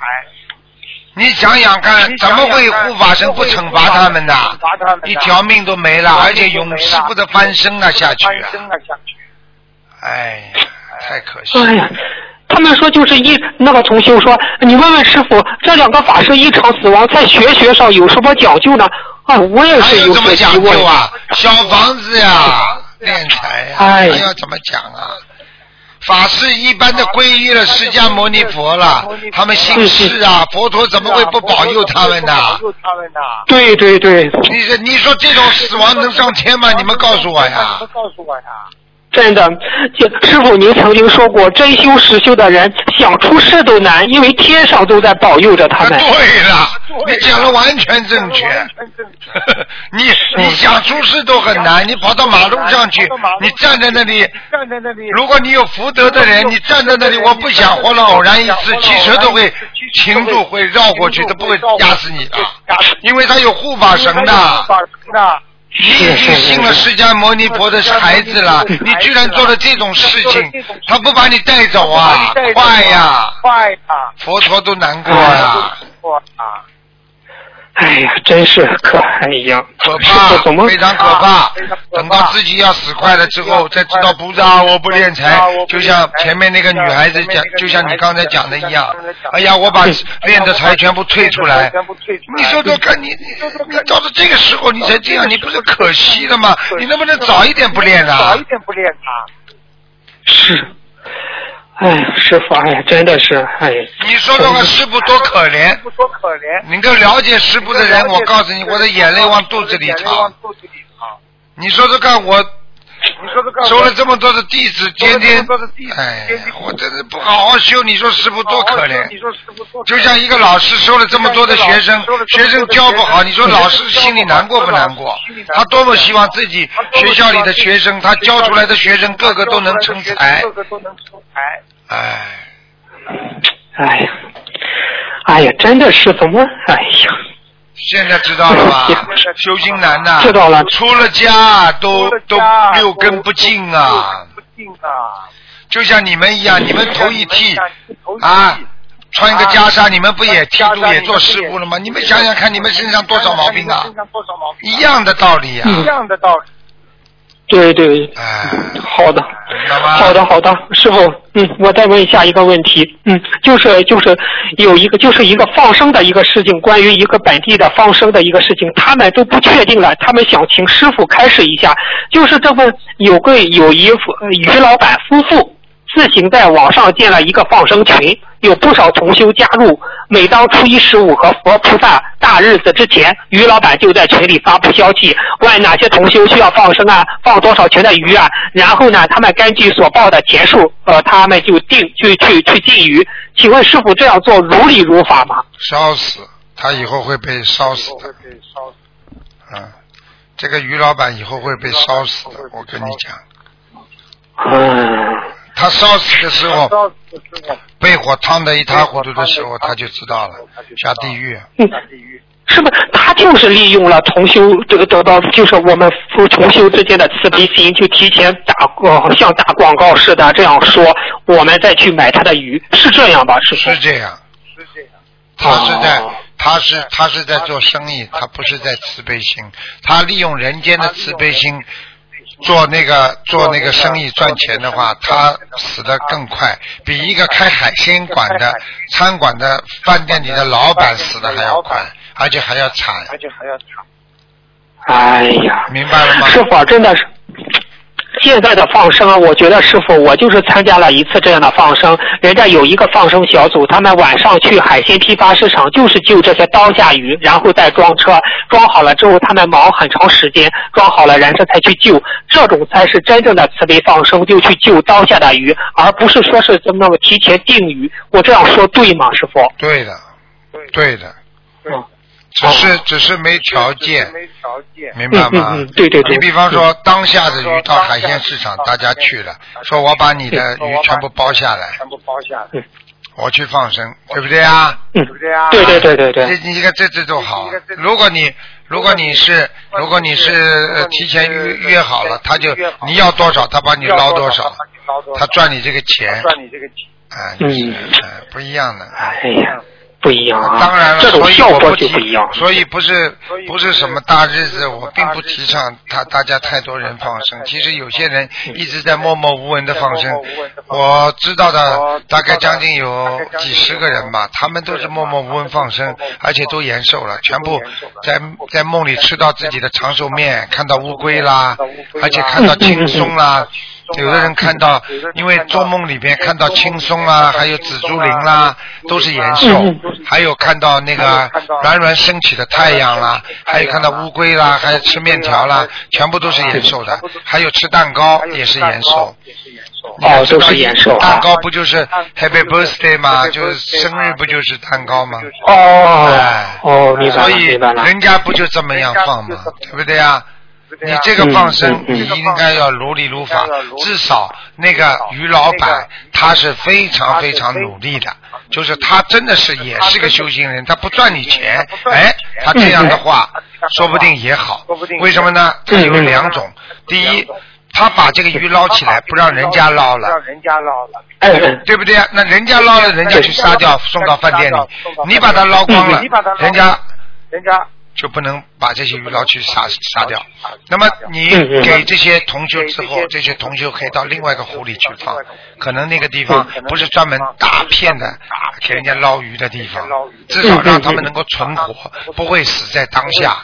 你想想看，怎么会护法神不惩罚他们的怎么会护法神不惩罚他们？的一条命都没了，而且永世不得翻身啊下去啊！身了下去。哎呀，太可惜了。哎呀，他们说就是一那个同修说，你问问师傅，这两个法师一场死亡，在学学上有什么讲究呢？啊，我也是有有怎么讲些疑问究。啊？小房子呀，炼财呀，哎还要怎么讲啊？法师一般的皈依了释迦牟尼佛了，他们信释啊，佛陀怎么会不保佑他们呢？救他们呢！对对对，你说你说这种死亡能上天吗？你们告诉我呀你！告诉我呀！真的，这师傅您曾经说过，真修实修的人想出世都难，因为天上都在保佑着他啊，们。对了，你讲的完全正确。完全正确。你你想出事都很难，你跑到马路上去，你站在那里，站在那里，如果你有福德的人，你站在那里，我不想活了，偶然一次，汽车都会停住，会绕过去，都不会压死你的，因为他有护法神的。法神的，你已经信了释迦牟尼佛的孩子了，你居然做了这种事情，他不把你带走啊，坏呀！快呀！佛陀都难过呀！哎呀，真是可哎呀，师可怕怎，么非常可怕。等到自己要死快了之后，才知道菩萨我不练财，就像前面那个女孩子讲，就像你刚才讲的一样。哎呀，我把练的财全部退出来。你说说看，你你你到了这个时候你才这样，你不是可惜了吗？你能不能早一点不练啊早一？点不练他。是？哎呀，师傅，哎呀，真的是，哎呀，你说这个，师傅多可怜。不多可怜。你够了解师傅的人，我告诉你，我的眼泪往肚子里眼泪往淌。肚子里淌。你说说看，我收了这么多的弟子，天天哎我真的不好好修，你说师傅多可怜你。说师傅多就像一个老师收了这么多的学生，学生教不好，你说老师心里难过不难过？他多么希望自己学校里的学生，他教出来的学生个个都能成才个。个都能成才。哎，哎呀，哎呀，真的是怎么？哎呀，现在知道了吧？修心难呐，知道了出了家都都六根不净啊，不净啊！就像你们一样，你们头一剃啊，穿一个袈裟，你们不也剃度也做师傅了吗？你们想想看，你们身上多少毛病啊身？上多少毛病？一样的道理啊。一样的道理。对对，哎，好的？好的，好的，师傅，嗯，我再问下一个问题，嗯，就是就是有一个就是一个放生的一个事情，关于一个本地的放生的一个事情，他们都不确定了，他们想请师傅开示一下，就是这份有个有一夫呃于老板夫妇自行在网上建了一个放生群，有不少同修加入。每当初一十五和佛菩萨大日子之前，于老板就在群里发布消息，问哪些同修需要放生啊，放多少钱的鱼啊。然后呢，他们根据所报的钱数，呃，他们就定去去去进鱼。请问师傅这样做如理如法吗？烧死，他以后会被烧死的。被烧死。嗯，这个于老板以后会被烧死的，我跟你讲，嗯，他烧死的时候，烧死的时候被火烫得一塌糊涂的时候，他就知道了，下地狱。嗯下地狱。是不是他就是利用了同修这个得到，就是我们夫同修之间的慈悲心，就提前打呃像打广告似的这样说，我们再去买他的鱼，是这样吧？是？是这样，是这样。他是在哦，他是他是在做生意，他不是在慈悲心，他利用人间的慈悲心做那个做那个生意赚钱的话，他死的更快，比一个开海鲜馆的餐馆的饭店里的老板死的还要快，而且还要惨，而且还要惨。哎呀，明白了吗？师傅真的是。现在的放生，我觉得师傅，我就是参加了一次这样的放生，人家有一个放生小组，他们晚上去海鲜批发市场，就是救这些刀下鱼，然后再装车，装好了之后，他们忙很长时间，装好了人这才去救，这种才是真正的慈悲放生，就去救刀下的鱼，而不是说是那么提前定鱼。我这样说对吗，师傅？对的，对的，只是只是没条件，没条件。明白吗？嗯嗯嗯对对对。你比方说，当下的鱼到海鲜市场，大家去了，说我把你的鱼全部包下来，全部包下来，我去放生，对不对啊？嗯。对，不对啊？对。对对对对。这，你看这这都好。如果你如果你是如果你是呃提前约约好了，他就你要多少，他帮你捞多少，他赚你这个钱，赚你这个钱。啊，嗯就是呃不一样的。哎呀。不一样啊。当然了，这种所以效果就不一样。所以不是不是什么大日子，我并不提倡他大家太多人放生。其实有些人一直在默默无闻的放生，我知道的大概将近有几十个人吧，他们都是默默无闻放生，而且都延寿了，全部在在梦里吃到自己的长寿面，看到乌龟啦，而且看到青松啦。有的人看到，因为做梦里边看到青松啊，还有紫竹林啦，都是延寿；还有看到那个冉冉升起的太阳啦，还有看到乌龟啦，还有吃面条啦，全部都是延寿的。还有吃蛋糕也是延寿。哦，都是延寿啊蛋。糕不就是 Happy Birthday 吗？就是生日不就是蛋糕吗？哦哎，哦，明白了，所以明白了。人家不就这么样放吗？对不对啊？你这个放生，你应该要如理如法，至少那个于老板他是非常非常努力的，就是他真的是也是个修行人，他不赚你钱，哎，他这样的话，说不定也好。为什么呢？他有两种，第一，他把这个鱼捞起来，不让人家捞了，让人家捞了，对不对啊？那人家捞了，人家去杀掉，送到饭店里，你把它捞光了人家人家就不能把这些鱼捞去杀杀掉。那么你给这些同修之后，这些同修可以到另外一个湖里去放，可能那个地方不是专门大片的给人家捞鱼的地方，至少让他们能够存活，不会死在当下，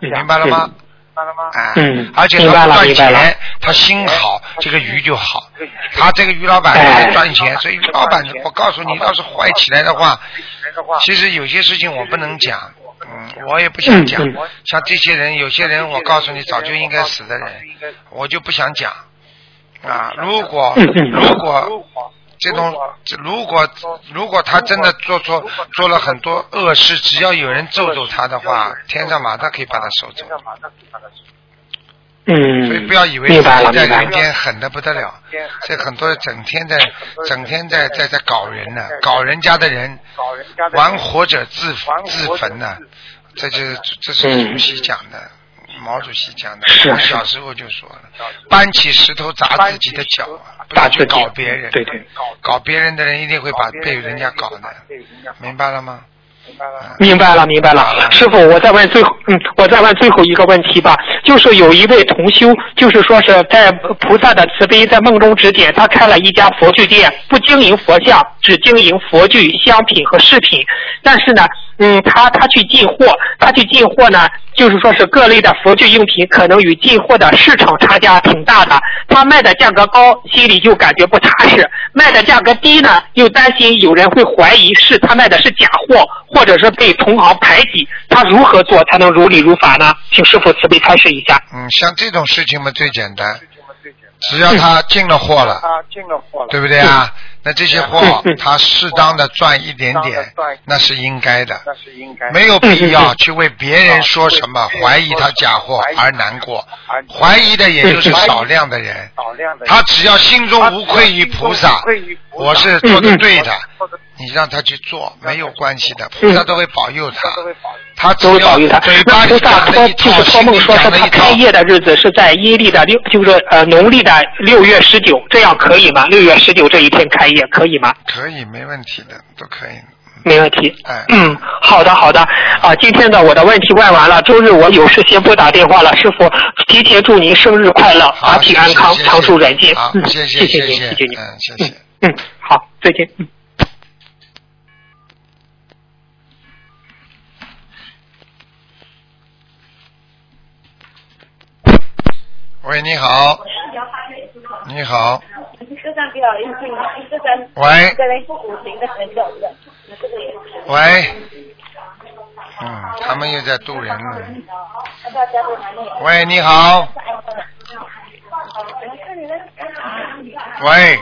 明，白了吗？明白了吗？哎嗯，而且明白他不赚钱，他心好，这个鱼就好。他这个鱼老板哎。也赚钱，所以鱼老板，我告诉你，要是坏起来的话，其实有些事情我不能讲，嗯，我也不想讲。像这些人，有些人我告诉你，早就应该死的人，我就不想讲。啊，如果如果这种，如果如果他真的做错做了很多恶事，只要有人咒咒他的话，天上马上可以把他收走。嗯，所以不要以为自明白了，己在。人间狠的不得了，这很多人整天在整天在在在搞人呢，搞人家的人，玩火者自自焚呢，这就是这是嗯主席讲的，毛主席讲的，我小时候就说了，搬起石头砸自己的脚啊，不要去搞别人，对对，搞别人的人一定会把被人家搞的，明白了吗？明白了。明白了，师傅，我再问最后，嗯，我再问最后一个问题吧，就是有一位同修，就是说是在菩萨的慈悲在梦中指点，他开了一家佛具店，不经营佛像，只经营佛具、香品和饰品，但是呢，嗯，他他去进货，他去进货呢，就是说是各类的佛具用品，可能与进货的市场差价挺大的，他卖的价格高，心里就感觉不踏实；卖的价格低呢，又担心有人会怀疑是他卖的是假货，或者是被同行排挤。他如何做才能如理如法呢？请师傅慈悲开示一下。嗯，像这种事情嘛最简单，只要他进了货了，他进了货了，对不对啊？那这些货他适当的赚一点点，那是应该的，那是应该。没有必要去为别人说什么怀疑他假货而难过。怀疑的也就是少量的人，少量的他只要心中无愧于菩萨，我是做的对的，你让他去做没有关系的，菩萨都会保佑他。他都会保佑他。那菩萨托就是托梦说是他开，业的日子是在阴历的六，就是呃农历的六月十九，这样可以吗？六月十九这一天开业可以吗？可以没问题的，都可以。没问题。哎嗯，好的好的。啊，今天的我的问题问完了，周日我有事先不打电话了。师傅，提前祝您生日快乐，好法体安康，长寿人间。嗯，谢谢谢您，谢谢谢谢您。嗯谢谢嗯，好，再见。嗯。喂，你好，你好，喂。喂，嗯，他们又在渡人了。喂，你好，喂。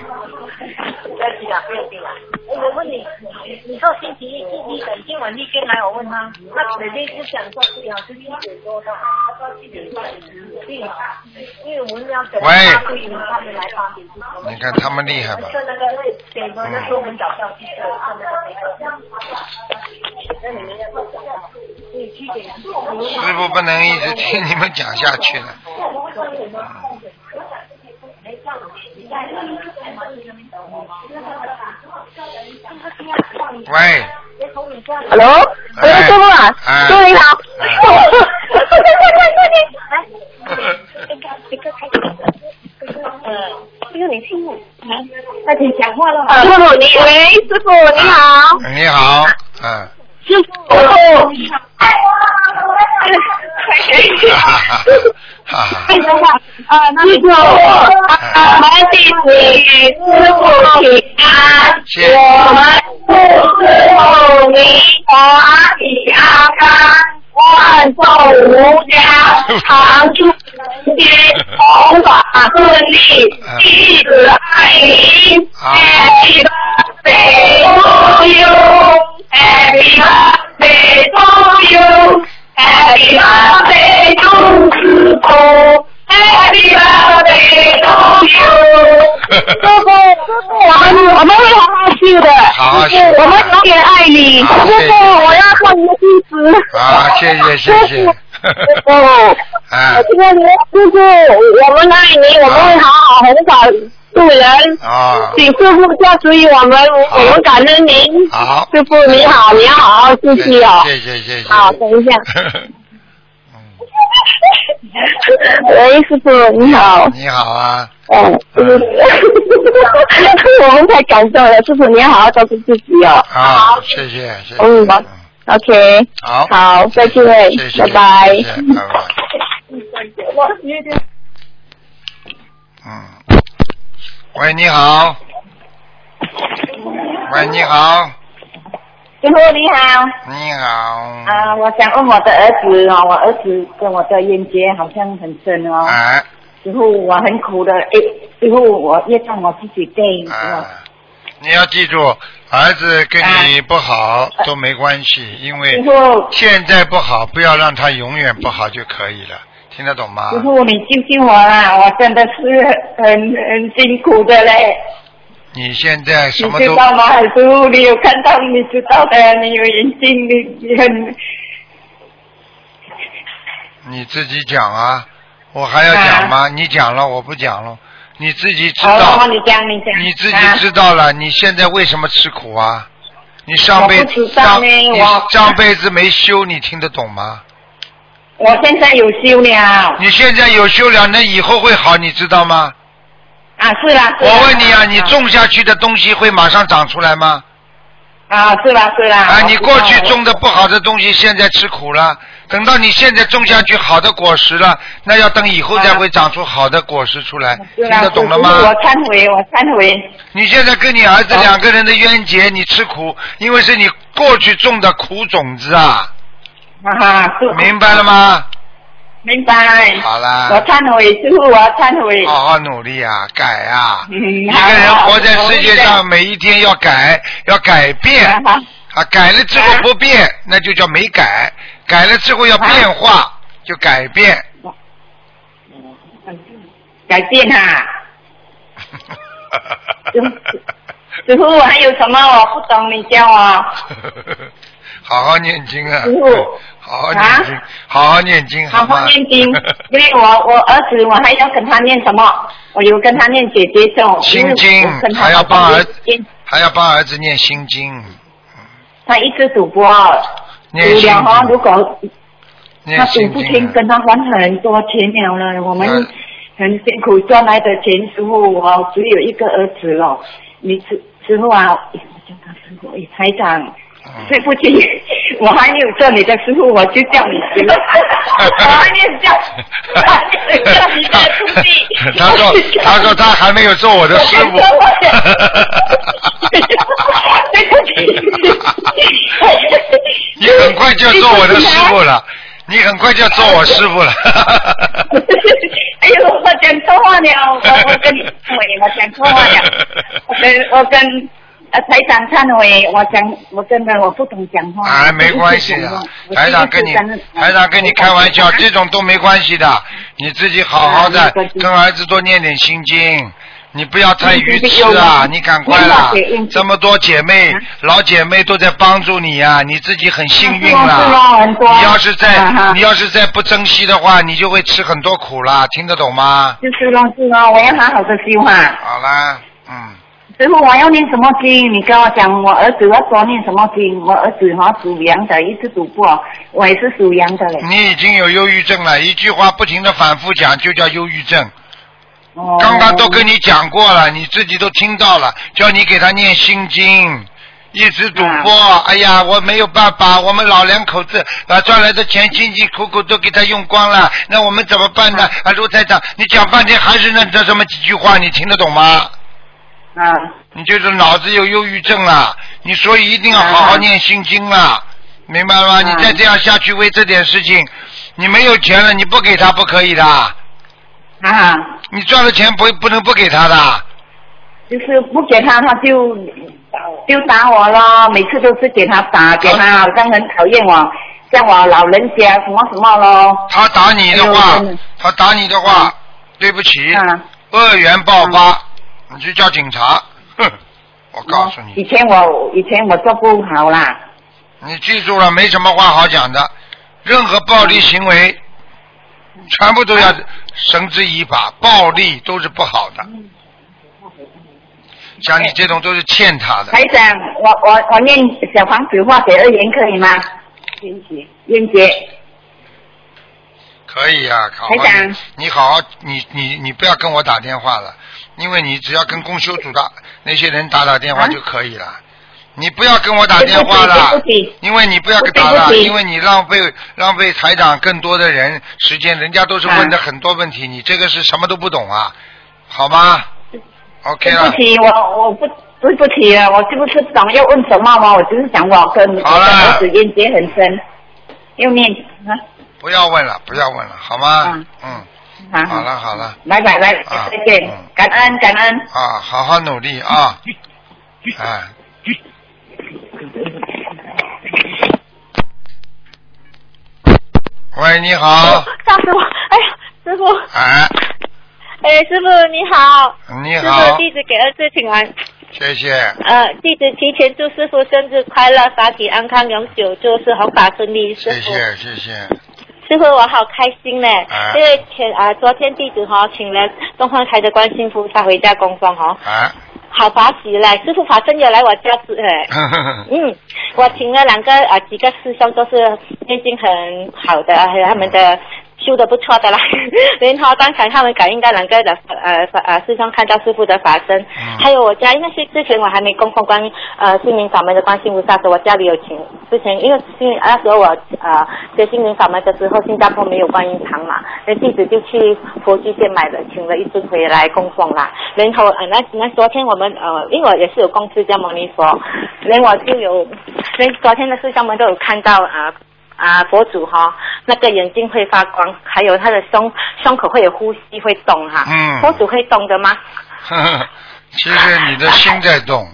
我问你，你你说星期一、星期一等今晚那天来，我问他，他每天是想说最好是七点多到，他说七点半，对，因为我们要等他们来八点之前。你看他们厉害吧？说那个点播的时候我们早上去的，看那个没有。那你们要多少？对，七点。师傅不能一直听你们讲下去了。喂，Hello，喂，哎师傅啊，哎。师傅你好，哎。快快快快快点，来，这个开始，呃，这个你听，快点讲话了，师傅你，喂，师傅你好，你好，嗯，师傅，你好，哈哈，啊，那师傅，我们弟子给师傅请安，我们祝师傅你法体安康，万寿无疆，长驻人间，弘法顺利，弟子爱您，Happy birthday to you，Happy birthday to you，Happy birthday to 师傅，Happy birthday to you。师傅，我们我们会好好修的，好好修我们永远爱你。师好谢谢。傅，我要做你的弟子。啊，谢谢谢。谢师，傅，哎 我这个师傅，我们爱你，我们会好好弘法度人。啊，请师傅加持于我们，我们感恩您。好，师傅你好，你要好好休息哦。谢谢谢谢，好，等一下。嗯，喂，师傅你好。你好啊，嗯，嗯 我们太感动了，师傅你要好好照顾自己哦。啊，谢谢谢谢，嗯，OK，好，好，再见谢，谢，拜拜。谢谢拜拜。嗯，喂，你好。喂，你好，师傅你好，你好。啊、我想问我的儿子哦，我儿子跟我的冤结好像很深哦，啊。师傅我很苦的，诶，师傅我也让我自己背，是吧？哎，你要记住，儿子跟你不好都没关系，因师为傅，现在不好，不要让他永远不好就可以了，听得懂吗师？傅你救救我啦，我真的是很很辛苦的嘞，你现在什么都知道吗？师傅你有看到，你知道的，你有眼睛，你你很你自己讲啊，我还要讲吗？你讲了，我不讲了，你自己知哦道，，你讲你讲，你自己啊知道了，你现在为什么吃苦啊？你上辈我不知道上你上辈子没修，你听得懂吗？我现在有修了，你现在有修了，那以后会好，你知道吗？啊是啦，是我问你啊，你种下去的东西会马上长出来吗？啊是啦是啦，啊，你过去种的不好的东西，现在吃苦了。等到你现在种下去好的果实了，那要等以后才会长出好的果实出来，听得懂了吗？我忏悔，我忏悔。你现在跟你儿子两个人的冤结，你吃苦，因为是你过去种的苦种子啊，哈哈，明白了吗？明白。好啦我忏悔，师傅，我忏悔。好好努力啊，改啊！嗯，一个人活在世界。上，每一天要改，要改变啊！改了之后不变，那就叫没改；改了之后要变化，就改变。改变 哈。师傅，还有什么我不懂，你教我。好好念经啊。师傅！好好念经，好好念经，好好念经，因为我我儿子我还要跟他念什么？我有跟他念姐姐咒，心经还要帮儿念还要帮儿子念心经，他一直赌博，念心赌了哈，如，果他赌不停，跟他还很多钱了了，我们嗯很辛苦赚来的钱，师傅，我只有一个儿子了。你之之后啊，哎我叫他师傅，哎台长，嗯对不起，我还没有做你的师傅，我就叫你师傅，我还没有叫，我还没有叫你的徒弟。他说他说他还没有做我的师傅。对不起，你很快就要做我的师傅了，你很快就要做我师傅了。哎呦，我讲错话了，我我跟你我讲错话了，我跟我跟呃台长忏悔，我讲我真的我不懂讲话。啊，没关系的，台长跟你台长跟你开玩笑，这种都没关系的，你自己好好的跟儿子多念点心经。你不要太愚痴有啊！你赶快啦！这么多姐妹啊、老姐妹都在帮助你呀、你自己很幸运了你要是再你要是再不珍惜的话，你就会吃很多苦啦，听得懂吗？就是咯是咯，我要好好的修哈。好啦，嗯，师傅，我要念什么经？你跟我讲，我儿子要多念什么经？我儿子哈属羊的，一直赌博，我也是属羊的嘞。你已经有忧郁症了，一句话不停的反复讲就叫忧郁症。哦刚刚都跟你讲过了，你自己都听到了，叫你给他念心经，一直赌博。哎呀，我没有办法，我们老两口子把赚来的钱辛辛苦苦都给他用光了，那我们怎么办呢？啊，卢台长，你讲半天还是那这这么几句话，你听得懂吗？啊，你就是脑子有忧郁症了，你所以一定要好好念心经了，明白了吗？你再这样下去为这点事情，你没有钱了，你不给他不可以的。啊，你赚了钱不不能不给他的。就是不给他，他就就打我了，每次都是给他打，给他好像很讨厌我，像我老人家什么什么咯。他打你的话他打你的话，对不起，啊恶缘爆发，你去叫警察。哼，我告诉你，以前我以前我做不好啦，你记住了，没什么话好讲的，任何暴力行为，全部都要绳之以法，暴力都是不好的。像你这种都是欠他的。台长，我我我念小房子化给二言可以吗？燕姐，燕姐，可以啊，好好台长，你好好，你你你不要跟我打电话了，因为你只要跟公修组的那些人打打电话啊就可以了。你不要跟我打电话了因为你不要对打了因为你浪费浪费台长更多的人时间，人家都是问的很多问题，你这个是什么都不懂啊，好吗？OK 了对不，起，我我不对不起了，我是不是想要问什么吗？我就是想我跟我的好了儿子冤结很深，要念啊，不要问了，不要问了，好吗？嗯，好好了好了，拜拜拜，啊再见嗯，感恩感恩。啊，好好努力啊，哎。喂，你好，吓死我！哎呀，师傅，哎，哎，师傅你好，师你好师傅，弟子给儿子请安。谢谢，呃，弟子提前祝师傅生日快乐，法体安康，永久就是弘法顺利。师傅，谢谢，谢谢，师傅我好开心呢，啊。因为前啊、昨天弟子哈、请了东方台的观世音菩萨回家供奉哈、啊，好法喜嘞，师傅法身有来我家住哎。嗯，我请了两个啊、几个师兄都是念经很好的，还有他们的修的不错的啦。然后刚才他们感应到两个的呃呃师兄看到师傅的法身，还有我家因为是之前我还没供奉观呃心灵法门的观世音菩萨时，我家里有请之前因为心那时候我呃学心灵法门的时候，新加坡没有观音堂嘛，那弟子就去佛具店买了，请了一尊回来供奉啦。然后呃那那昨天我们呃因为我也是有公司叫牟尼佛，然后我就有，那昨天的师兄们都有看到啊。啊，佛祖哈、那个眼睛会发光，还有他的胸胸口会有呼吸会动哈、嗯。佛祖会动的吗？其实你的心在动，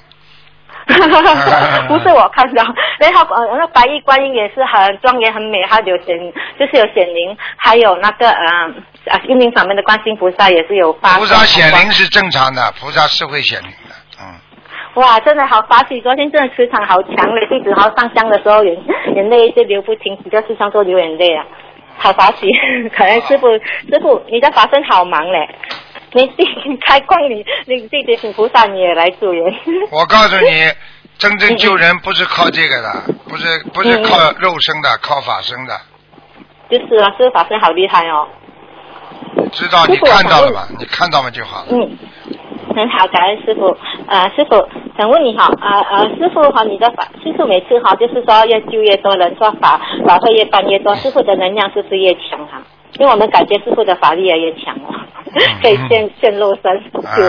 不是我看到，然后呃，那白衣观音也是很庄严很美，还有显就是有显灵，还有那个呃啊心灵上面的观世音菩萨也是有发菩萨显灵是正常的，菩萨是会显灵哇，真的好法喜！昨天真的磁场好强嘞，弟子好上香的时候眼眼泪就流不停，几个师兄都流眼泪啊，好法喜！可能师傅师傅你的法身好忙嘞，你弟开光 你你弟弟请菩萨你也来助缘。我告诉你，真正救人不是靠这个的，不是不是靠肉身的，靠法身的，就是啊，这个法身好厉害哦。知道你看到了吧？你看到了就好了。嗯，很好，感恩师傅。呃，师傅想问你哈，啊呃，师傅和，你的法，师傅每次哈，就是说越救越多人，说法法会越办越多，师傅的能量是不是越强哈？因为我们感觉师傅的法力也越强了，可以现现露身。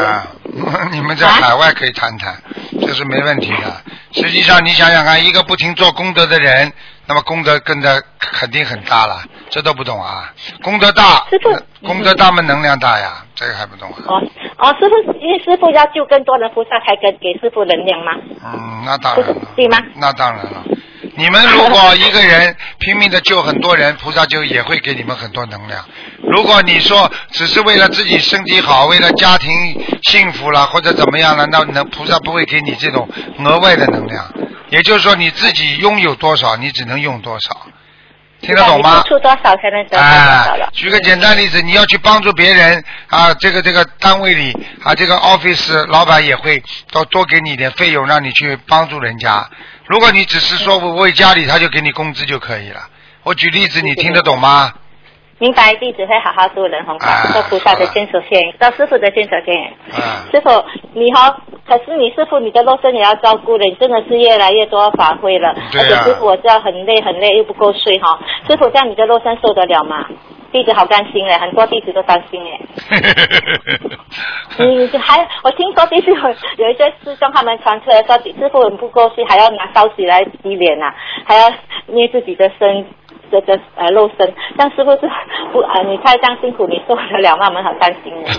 啊，你们在海外可以谈谈，这是没问题的。实际上，你想想看，一个不停做功德的人，那么功德跟着肯定很大了，这都不懂啊？功德大，功德大嘛，能量大呀，这个还不懂啊？哦哦，师傅，因为师傅要救更多的菩萨，才给给师傅能量吗？嗯，那当然了，对吗？那当然了。你们如果一个人 拼命的救很多人，菩萨就也会给你们很多能量。如果你说只是为了自己身体好，为了家庭幸福了或者怎么样了，那那菩萨不会给你这种额外的能量。也就是说，你自己拥有多少，你只能用多少。听得懂吗？出多少才能得到多少哎了？，举个简单例子，你要去帮助别人啊，这个这个单位里啊，这个 office 老板也会多多给你一点费用，让你去帮助人家。如果你只是说我为家里，他就给你工资就可以了。我举例子，你听得懂吗？明白，弟子会好好做人红包啊，做菩萨的坚守线，做师傅的坚守线。啊，师傅，你好，可是你师傅你的肉身也要照顾的，你真的是越来越多法会了，啊而且师傅我知道很累很累，又不够睡哈。师傅这样你的肉身受得了吗？弟子好担心嘞，很多弟子都担心哎。你还我听说弟子有有一些师兄他们传出来说，师傅很不够睡，还要拿烧水来洗脸呐、还要捏自己的身。这个呃肉身，这样师傅是不啊、你太这样辛苦，你受得了吗？我们很担心的。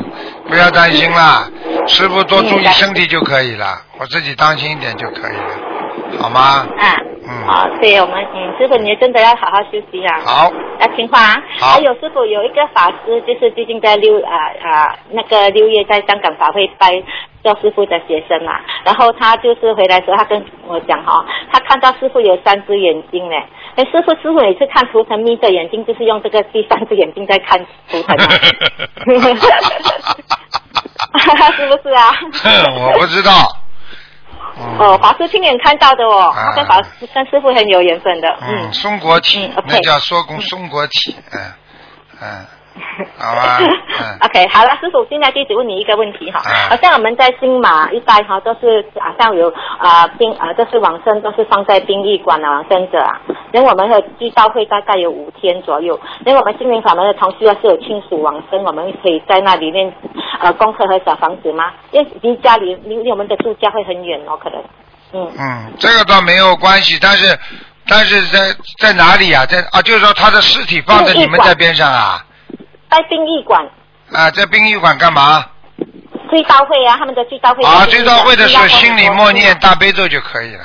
不要担心啦，师傅多注意身体就可以了，我自己当心一点就可以了，好吗？啊，嗯好，对我们嗯，师傅你真的要好好休息啊。好，要听话啊！好还有师傅有一个法师，就是最近在六啊啊那个六月在香港法会拜教师傅的学生嘛，然后他就是回来的时候，他跟我讲哈、他看到师傅有三只眼睛呢。哎，师傅师傅每次看图腾眯着眼睛，就是用这个第三只眼睛在看图腾、啊，是不是啊？我不知道。嗯哦，华师亲眼看到的哦，啊。他跟法师跟师傅很有缘分的，嗯，嗯。松果体嗯那叫说公松果体，嗯嗯，好吧，嗯。OK，好了，师傅，现在弟子问你一个问题哈，啊。好像我们在新马一带哈，都是好像有啊殡啊，都是往生都是放在殡仪馆的往生者。啊，然后我们的祭道会大概有五天左右，然后我们心灵法门的同学要是有亲属往生，我们可以在那里面呃功课和小房子吗？因为离家里离离我们的住家会很远哦，可能，嗯，嗯，这个倒没有关系，但是但是在在哪里啊？在啊，就是说他的尸体放在你们在边上啊在殡仪馆啊，在殡仪馆干嘛？追悼会啊，他们的追悼会啊，追悼会的时候心里默念大。悲咒就可以了。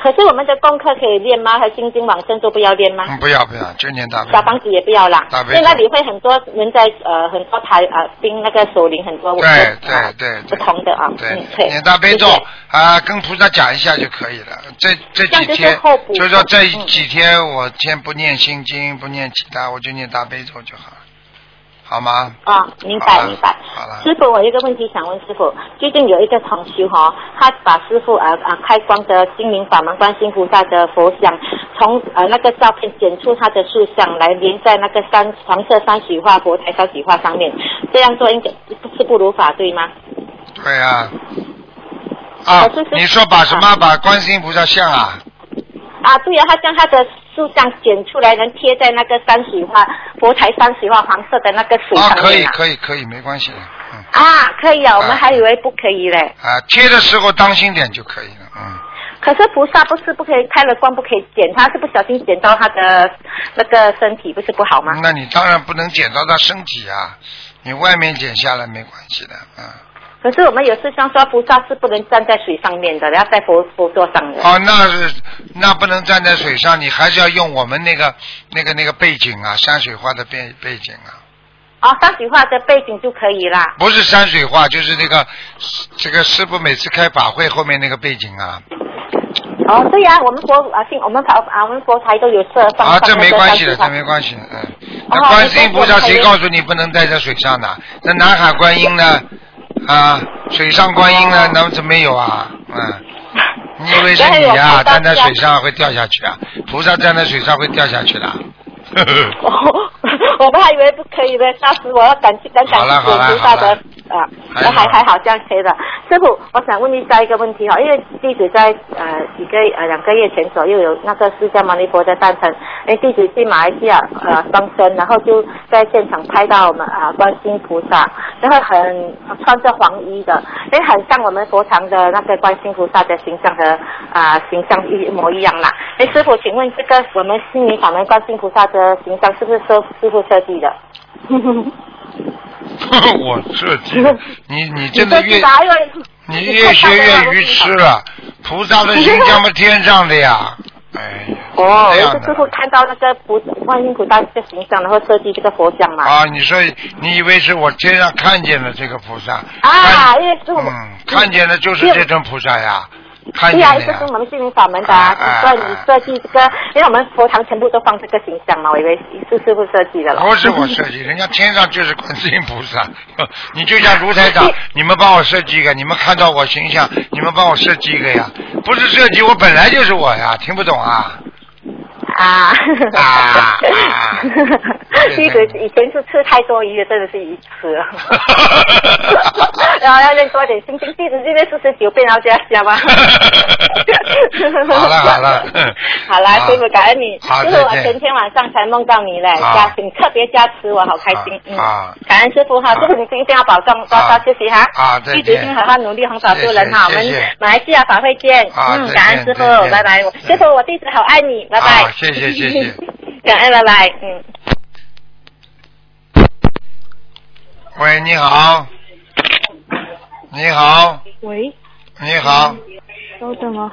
可是我们的功课可以练吗？和心经往生咒不要练吗？嗯，不要不要，就念大悲咒。小房子也不要啦，大悲咒因为那里会很多人在呃很多台呃盯那个首领很多对对呃对不同的啊，对念大悲咒啊，跟菩萨讲一下就可以了。这这几天，就是说这嗯几天我先不念心经，不念其他，我就念大悲咒就好了，好吗？啊，明白明白。好了师傅，我有一个问题想问师傅，最近有一个同修哈、他把师傅啊啊开光的心灵法门观世音菩萨的佛像，从呃那个照片剪出他的塑像来连在那个山黄色山水画佛台山水画上面，这样做应该是不如法对吗？对啊、啊。你说把什么？把观世音菩萨像啊？啊，对啊，他将他的树上剪出来，能贴在那个山水画佛台山水画黄色的那个水啊，上可以。可以可以，没关系的。嗯啊，可以啊，我们啊还以为不可以嘞。啊，贴的时候当心点就可以了。嗯。可是菩萨不是不可以开了光不可以剪，他是不小心剪到他的那个身体，不是不好吗？那你当然不能剪到他身体啊，你外面剪下来没关系的，嗯。可是我们有师兄说菩萨是不能站在水上面的，要在佛佛座上的。哦，那是那不能站在水上，你还是要用我们那个那个那个背景啊，山水画的背背景啊，哦，山水画的背景就可以啦。不是山水画，就是那个这个师傅每次开法会后面那个背景啊，哦，对呀、我们佛啊，信我们佛啊，我们佛台都有设放。啊，这没关系的，这没关系的，嗯。那哦观世音菩萨谁告诉你不能待在水上的？那南海观音呢？啊，水上观音呢？那怎么没有啊？嗯。你以为是你呀、站在水上会掉下去啊？菩萨站在水上会掉下去的。哦，我们还以为不可以呢，吓死我了！感激感感谢好了好了菩萨的啊，还还好还好这样可以的。师傅，我想问一下一个问题哈，因为弟子在呃几个呃两个月前左右有那个释迦牟尼佛的诞辰，哎，弟子去马来西亚呃双生，然后就在现场拍到我们啊、观世音菩萨，然后很穿着黄衣的，哎，很像我们佛堂的那个观世音菩萨的形象和啊、形象一模一样啦。哎，师傅，请问这个我们心灵法门观世音菩萨的形象是不是师师傅设计的？我设计的，你你真的越你越学越愚痴了。菩萨的形象嘛天上的呀，哎呀，哦，这样的有个师傅看到那个菩观音菩萨这个形象，然后设计这个佛像嘛。啊，你说你以为是我天上看见了这个菩萨？啊，因为师傅嗯，看见的就是这尊菩萨呀，看见了呀这是我们心灵法门的啊，啊所以你设计这个，因为我们佛堂全部都放这个形象嘛，我以为是师傅设计的了。不是我设计，人家天上就是观世音菩萨。你就像卢台长，你们帮我设计一个，你们看到我形象，你们帮我设计一个呀。不是设计，我本来就是我呀，听不懂啊？啊，啊 这个以前是吃太多鱼了，真的是鱼痴了。然后要练多点心经，弟子今天四十九遍，然后这样下吗？好 了好了。好了，师傅感恩你，好师傅我前天晚上才梦到你嘞，好。加你特别加持我，好开心，嗯，啊感恩师傅哈，师傅你一定要保重，多多休息哈，啊再见。一直心好好努力，弘法度人哈，我们马来西亚法会见，嗯，感恩师傅拜拜，师傅我弟子好爱你，拜拜。好，谢谢谢谢。感恩，拜拜，嗯。喂，你好。你好，喂，你好，稍等啊。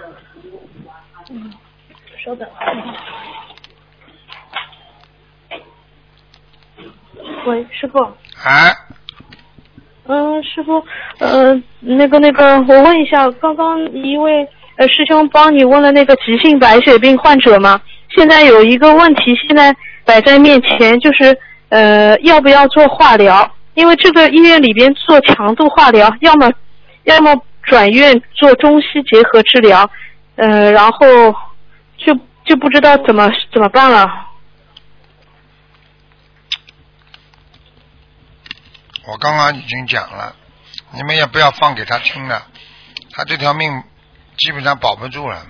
嗯，稍等。喂，师傅。哎，嗯，师傅，呃，那个那个，我问一下，刚刚一位呃师兄帮你问了那个急性白血病患者嘛，现在有一个问题，现在摆在面前，就是呃要不要做化疗？因为这个医院里边做强度化疗，要么要么转院做中西结合治疗，呃，然后就就不知道怎么怎么办了。我刚刚已经讲了，你们也不要放给他听了，他这条命基本上保不住了。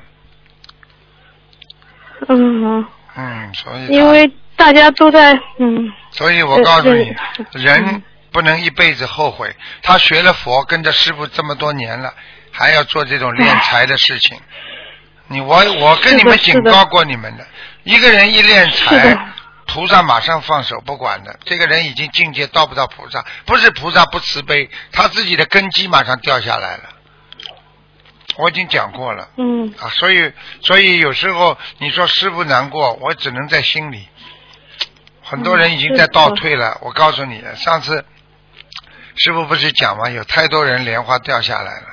嗯，嗯，所以因为大家都在嗯。所以我告诉你人不能一辈子后悔。他学了佛，跟着师傅这么多年了，还要做这种敛财的事情。你我我跟你们警告过你们的，一个人一敛财，菩萨马上放手不管的。这个人已经境界到不到菩萨，不是菩萨不慈悲，他自己的根基马上掉下来了。我已经讲过了。嗯啊，所以所以有时候你说师傅难过，我只能在心里。很多人已经在倒退了，我告诉你，上次师傅不是讲吗？有太多人莲花掉下来了，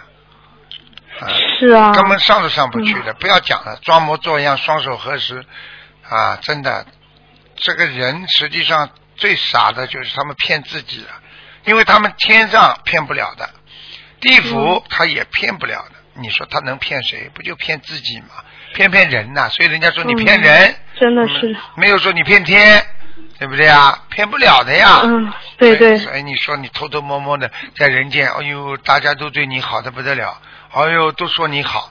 啊，是啊，根本上都上不去的。不要讲了，装模作样，双手合十，啊，真的，这个人实际上最傻的就是他们骗自己了，因为他们天上骗不了的，地府他也骗不了的。你说他能骗谁？不就骗自己吗？骗骗人呐、所以人家说你骗人，嗯真的是，没有说你骗天，对不对啊？骗不了的呀。嗯，对对，所以你说你偷偷摸摸的在人间，哎呦，大家都对你好的不得了，哎呦，都说你好，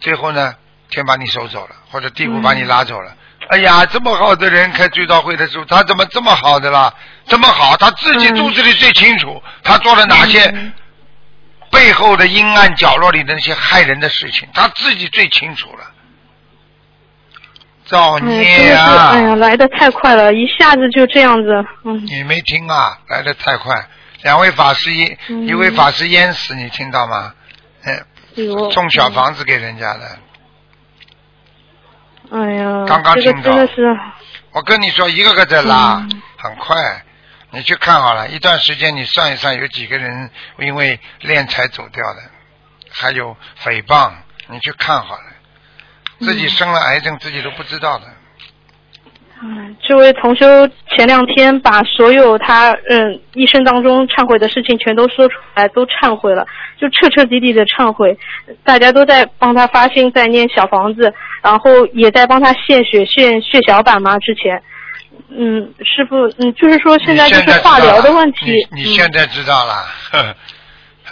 最后呢，天把你收走了，或者地府把你拉走了。哎呀，这么好的人开追悼会的时候，他怎么这么好的啦？这么好，他自己肚子里最清楚，他做了哪些背后的阴暗角落里的那些害人的事情，他自己最清楚了。造孽，啊！哎呀，来的太快了，一下子就这样子，嗯，你没听啊？来的太快，两位法师一、嗯一位法师淹死，你听到吗？嗯，哎呦，送小房子给人家的。哎呀，刚刚这个听到真的是，我跟你说，一个个在拉，嗯很快。你去看好了，一段时间你算一算，有几个人因为敛财走掉的，还有诽谤，你去看好了，自己生了癌症自己都不知道的。嗯，这位同修前两天把所有他嗯一生当中忏悔的事情全都说出来，都忏悔了，就彻彻底底的忏悔。大家都在帮他发心，在念小房子，然后也在帮他献血、献血小板嘛。之前，嗯，师傅，嗯，就是说现在就是化疗的问题。你你现在知道了，呵呵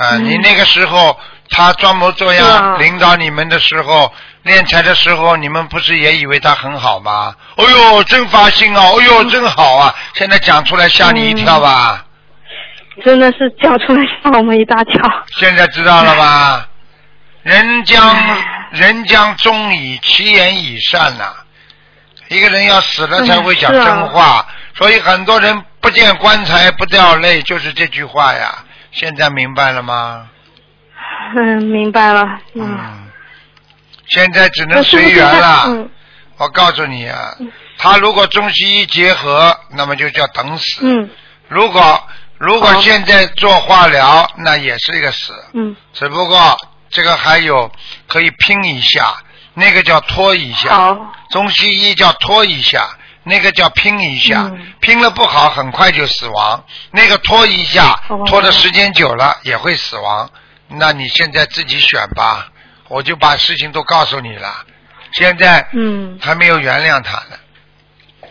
啊，嗯你那个时候他装模作样领导你们的时候，练财的时候，你们不是也以为他很好吗？哎呦，真发心啊！哎呦，真好啊！现在讲出来吓你一跳吧？真的是讲出来吓我们一大跳。现在知道了吧？人将人将忠以其言以善呐、一个人要死了才会讲嗯啊真话，所以很多人不见棺材不掉泪，就是这句话呀。现在明白了吗？嗯，明白了。嗯，嗯，现在只能随缘了。嗯我告诉你啊，他如果中西医结合，那么就叫等死。嗯如果如果现在做化疗，那也是一个死。嗯只不过这个还有可以拼一下，那个叫拖一下。中西医叫拖一下，那个叫拼一下，嗯拼了不好很快就死亡。那个拖一下，哦拖的时间久了也会死亡。那你现在自己选吧，我就把事情都告诉你了。现在嗯，还没有原谅他呢，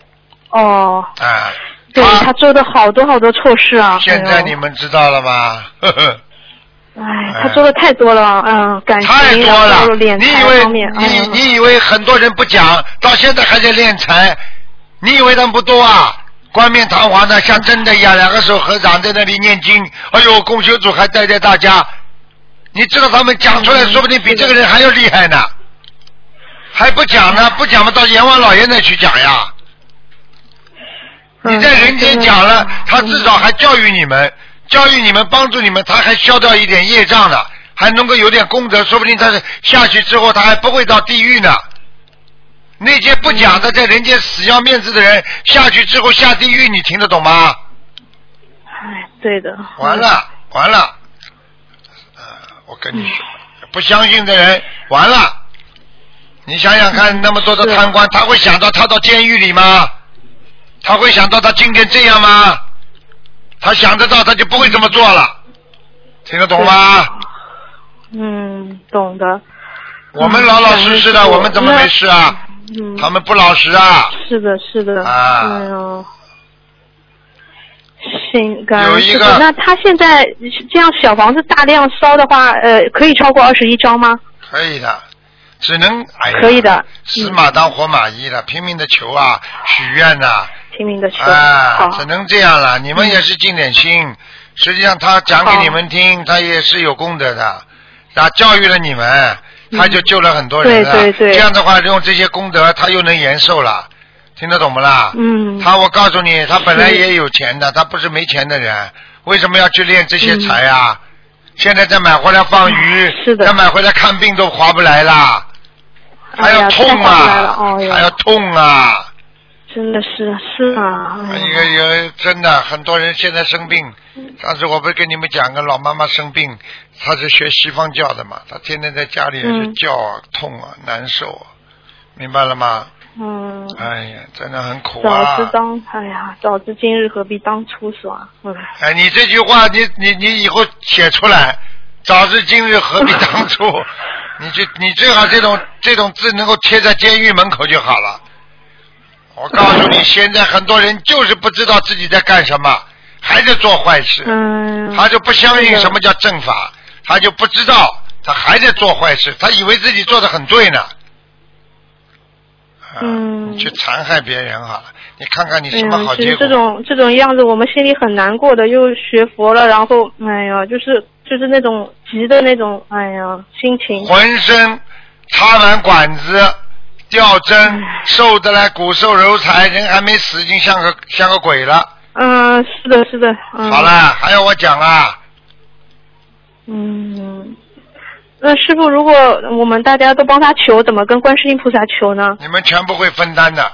哦，啊，对他做的好多好多错事啊。现在你们知道了吗？呵呵。哎，他做的太多了，嗯，感情太多了，你以为，哎你你以为很多人不讲，到现在还在练财？你以为他们不多啊？冠冕堂皇的，像真的一样，两个手合掌在那里念经。哎呦，供修组还带带大家，你知道他们讲出来，嗯说不定比这个人还要厉害呢。还不讲呢？不讲嘛，到阎王老爷那去讲呀。嗯你在人间讲了，他至少还教育你们，教育你们，帮助你们，他还消掉一点业障呢，还能够有点功德，说不定他是下去之后他还不会到地狱呢。那些不讲的，在人间死要面子的人，下去之后下地狱，你听得懂吗？哎，对的。完了，完了，呃，我跟你说，不相信的人完了。你想想看，那么多的贪官，他会想到他到监狱里吗？他会想到他今天这样吗？他想得到，他就不会这么做了。听得懂吗？嗯，懂的。我们老老实实的，嗯我们怎么没事啊？嗯，他们不老实啊！是的，是的。啊哎呦。行，感恩有一个师。那他现在这样小房子大量烧的话，呃，可以超过二十一张吗？可以的，只能哎呀，可以的死马当活马医了，拼命的求啊，许愿呐、拼命的求。啊，只能这样了。你们也是尽点心。实际上，他讲给你们听，他也是有功德的，啊，教育了你们，他就救了很多人了。嗯对对对这样的话，用这些功德，他又能延寿了。听得懂不啦？嗯。他，我告诉你，他本来也有钱的，他不是没钱的人，为什么要去练这些财啊？现在再买回来放鱼，再买回来看病都划不来啦，还要痛啊，哎还要痛啊！真的是是啊。哎一呀个有真的很多人现在生病，上次我不是跟你们讲个老妈妈生病，她是学西方教的嘛，她天天在家里就嗯叫啊、痛啊、难受啊，明白了吗？嗯。哎呀，真的很苦啊早知啊！当，哎呀，早知今日何必当初是吧？嗯。哎，你这句话，你你你以后写出来，早知今日何必当初？你就你最好这种这种字能够贴在监狱门口就好了。我告诉你，现在很多人就是不知道自己在干什么，还在做坏事。嗯。他就不相信什么叫正法，他就不知道，他还在做坏事，他以为自己做的很对呢。啊嗯你去残害别人好了，你看看你哎什么好结果？这种这种样子，我们心里很难过的。又学佛了，然后哎呀，就是就是那种急的那种，哎呀，心情。浑身插满管子，吊针，瘦的来骨瘦如柴，人还没死，已经像个像个鬼了。嗯，是的，是的。嗯、好了，。还要我讲啊？嗯。那师傅，如果我们大家都帮他求，怎么跟观世音菩萨求呢？你们全部会分担的。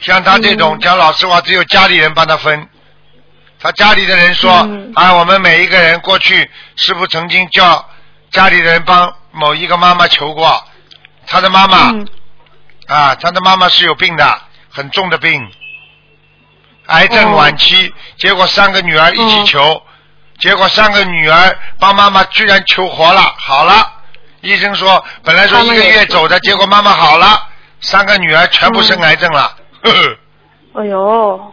像他这嗯种讲老实话，只有家里人帮他分。他家里的人说：“嗯啊，我们每一个人过去，师傅曾经叫家里人帮某一个妈妈求过，他的妈妈、嗯啊，他的妈妈是有病的，很重的病，癌症哦晚期，结果三个女儿一起求，结果三个女儿帮妈妈居然求活了，好了。医生说本来说一个月走的，结果妈妈好了，三个女儿全部生癌症了，呵呵。哎呦，哦，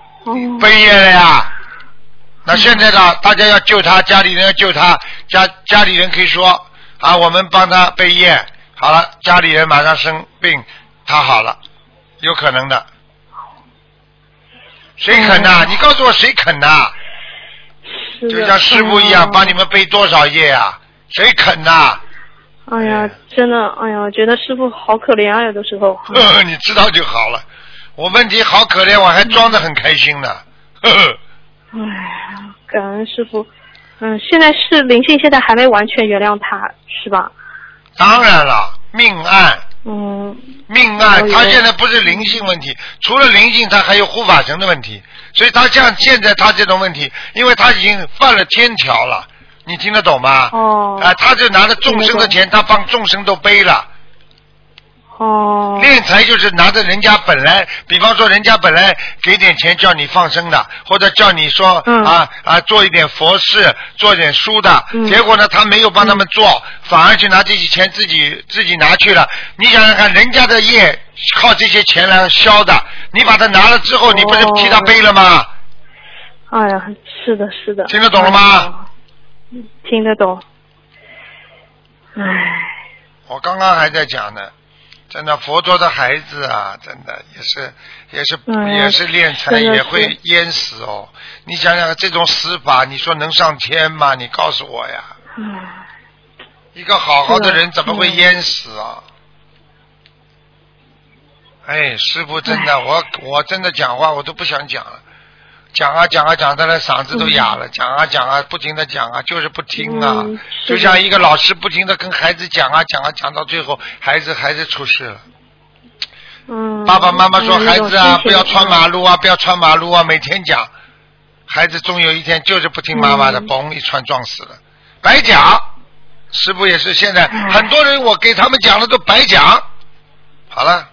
背业了呀。那现在呢，大家要救他，家里人要救他，家家里人可以说啊，我们帮他背业，好了，家里人马上生病，他好了，有可能的。谁肯呐、你告诉我谁肯呐、就像师傅一样，嗯帮你们背多少页啊？谁肯呐、哎呀，真的，哎呀，觉得师傅好可怜啊，有的时候。呵呵，你知道就好了。我问题好可怜，我还装得很开心呢。呵呵。哎呀，感恩师傅。嗯，现在是灵性，现在还没完全原谅他，是吧？当然了，命案。嗯。命案，他现在不是灵性问题，除了灵性，他还有护法神的问题。所以他像现在他这种问题，因为他已经犯了天条了，你听得懂吗？哦。啊，他就拿着众生的钱，他帮众生都背了。哦。敛财就是拿着人家本来，比方说人家本来给点钱叫你放生的，或者叫你说、啊啊做一点佛事，做点书的，结果呢他没有帮他们做，反而去拿这些钱自己自己拿去了。你想想看，人家的业靠这些钱来消的，你把它拿了之后，你不是替他背了吗？哎呀，是的，是的。听得懂了吗？听得懂。唉，我刚刚还在讲呢，真的佛陀的孩子啊，真的也是也是、也是练财真的是也会淹死哦。你想想这种死法，你说能上天吗？你告诉我呀。一个好好的人怎么会淹死啊？哎，师傅真的，我我真的讲话我都不想讲了，讲啊讲啊讲的了嗓子都哑了，讲啊讲啊不停的讲啊，就是不听啊，嗯就像一个老师不停的跟孩子讲啊讲啊讲到最后，孩子孩子出事了。嗯。爸爸妈妈说嗯孩子啊，不要穿马路啊，不要穿马路啊，每天讲，孩子终有一天就是不听妈妈的，嗯。嘣一穿撞死了，白讲。师傅也是，现在很多人我给他们讲的都白讲。好了，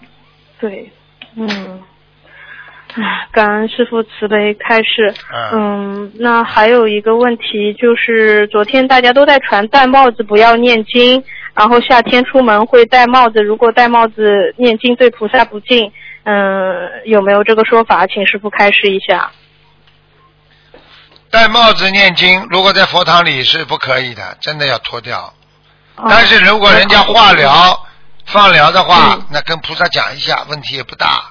对，嗯，唉感恩师傅慈悲开示。嗯，那还有一个问题就是，昨天大家都在传戴帽子不要念经，然后夏天出门会戴帽子，如果戴帽子念经对菩萨不敬，嗯，有没有这个说法？请师傅开示一下。戴帽子念经，如果在佛堂里是不可以的，真的要脱掉。但是如果人家化疗、放疗的话，那跟菩萨讲一下，问题也不大。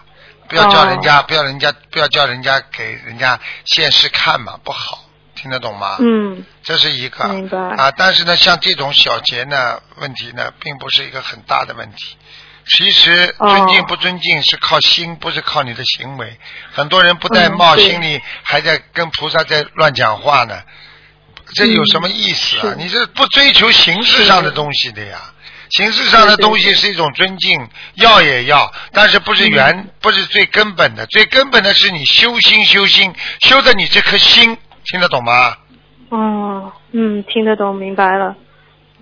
不要叫人家，不要人家，不要叫人家给人家现世看嘛，不好，听得懂吗？嗯，这是一个啊，但是呢，像这种小节呢，问题呢，并不是一个很大的问题。其实哦尊敬不尊敬是靠心，不是靠你的行为。很多人不戴帽，嗯心里还在跟菩萨在乱讲话呢，这有什么意思啊？是你这不追求形式上的东西的呀？形式上的东西是一种尊敬，要也要，但是不是原，不是最根本的。最根本的是你修心，修心，修的你这颗心，听得懂吗？哦，嗯，听得懂，明白了。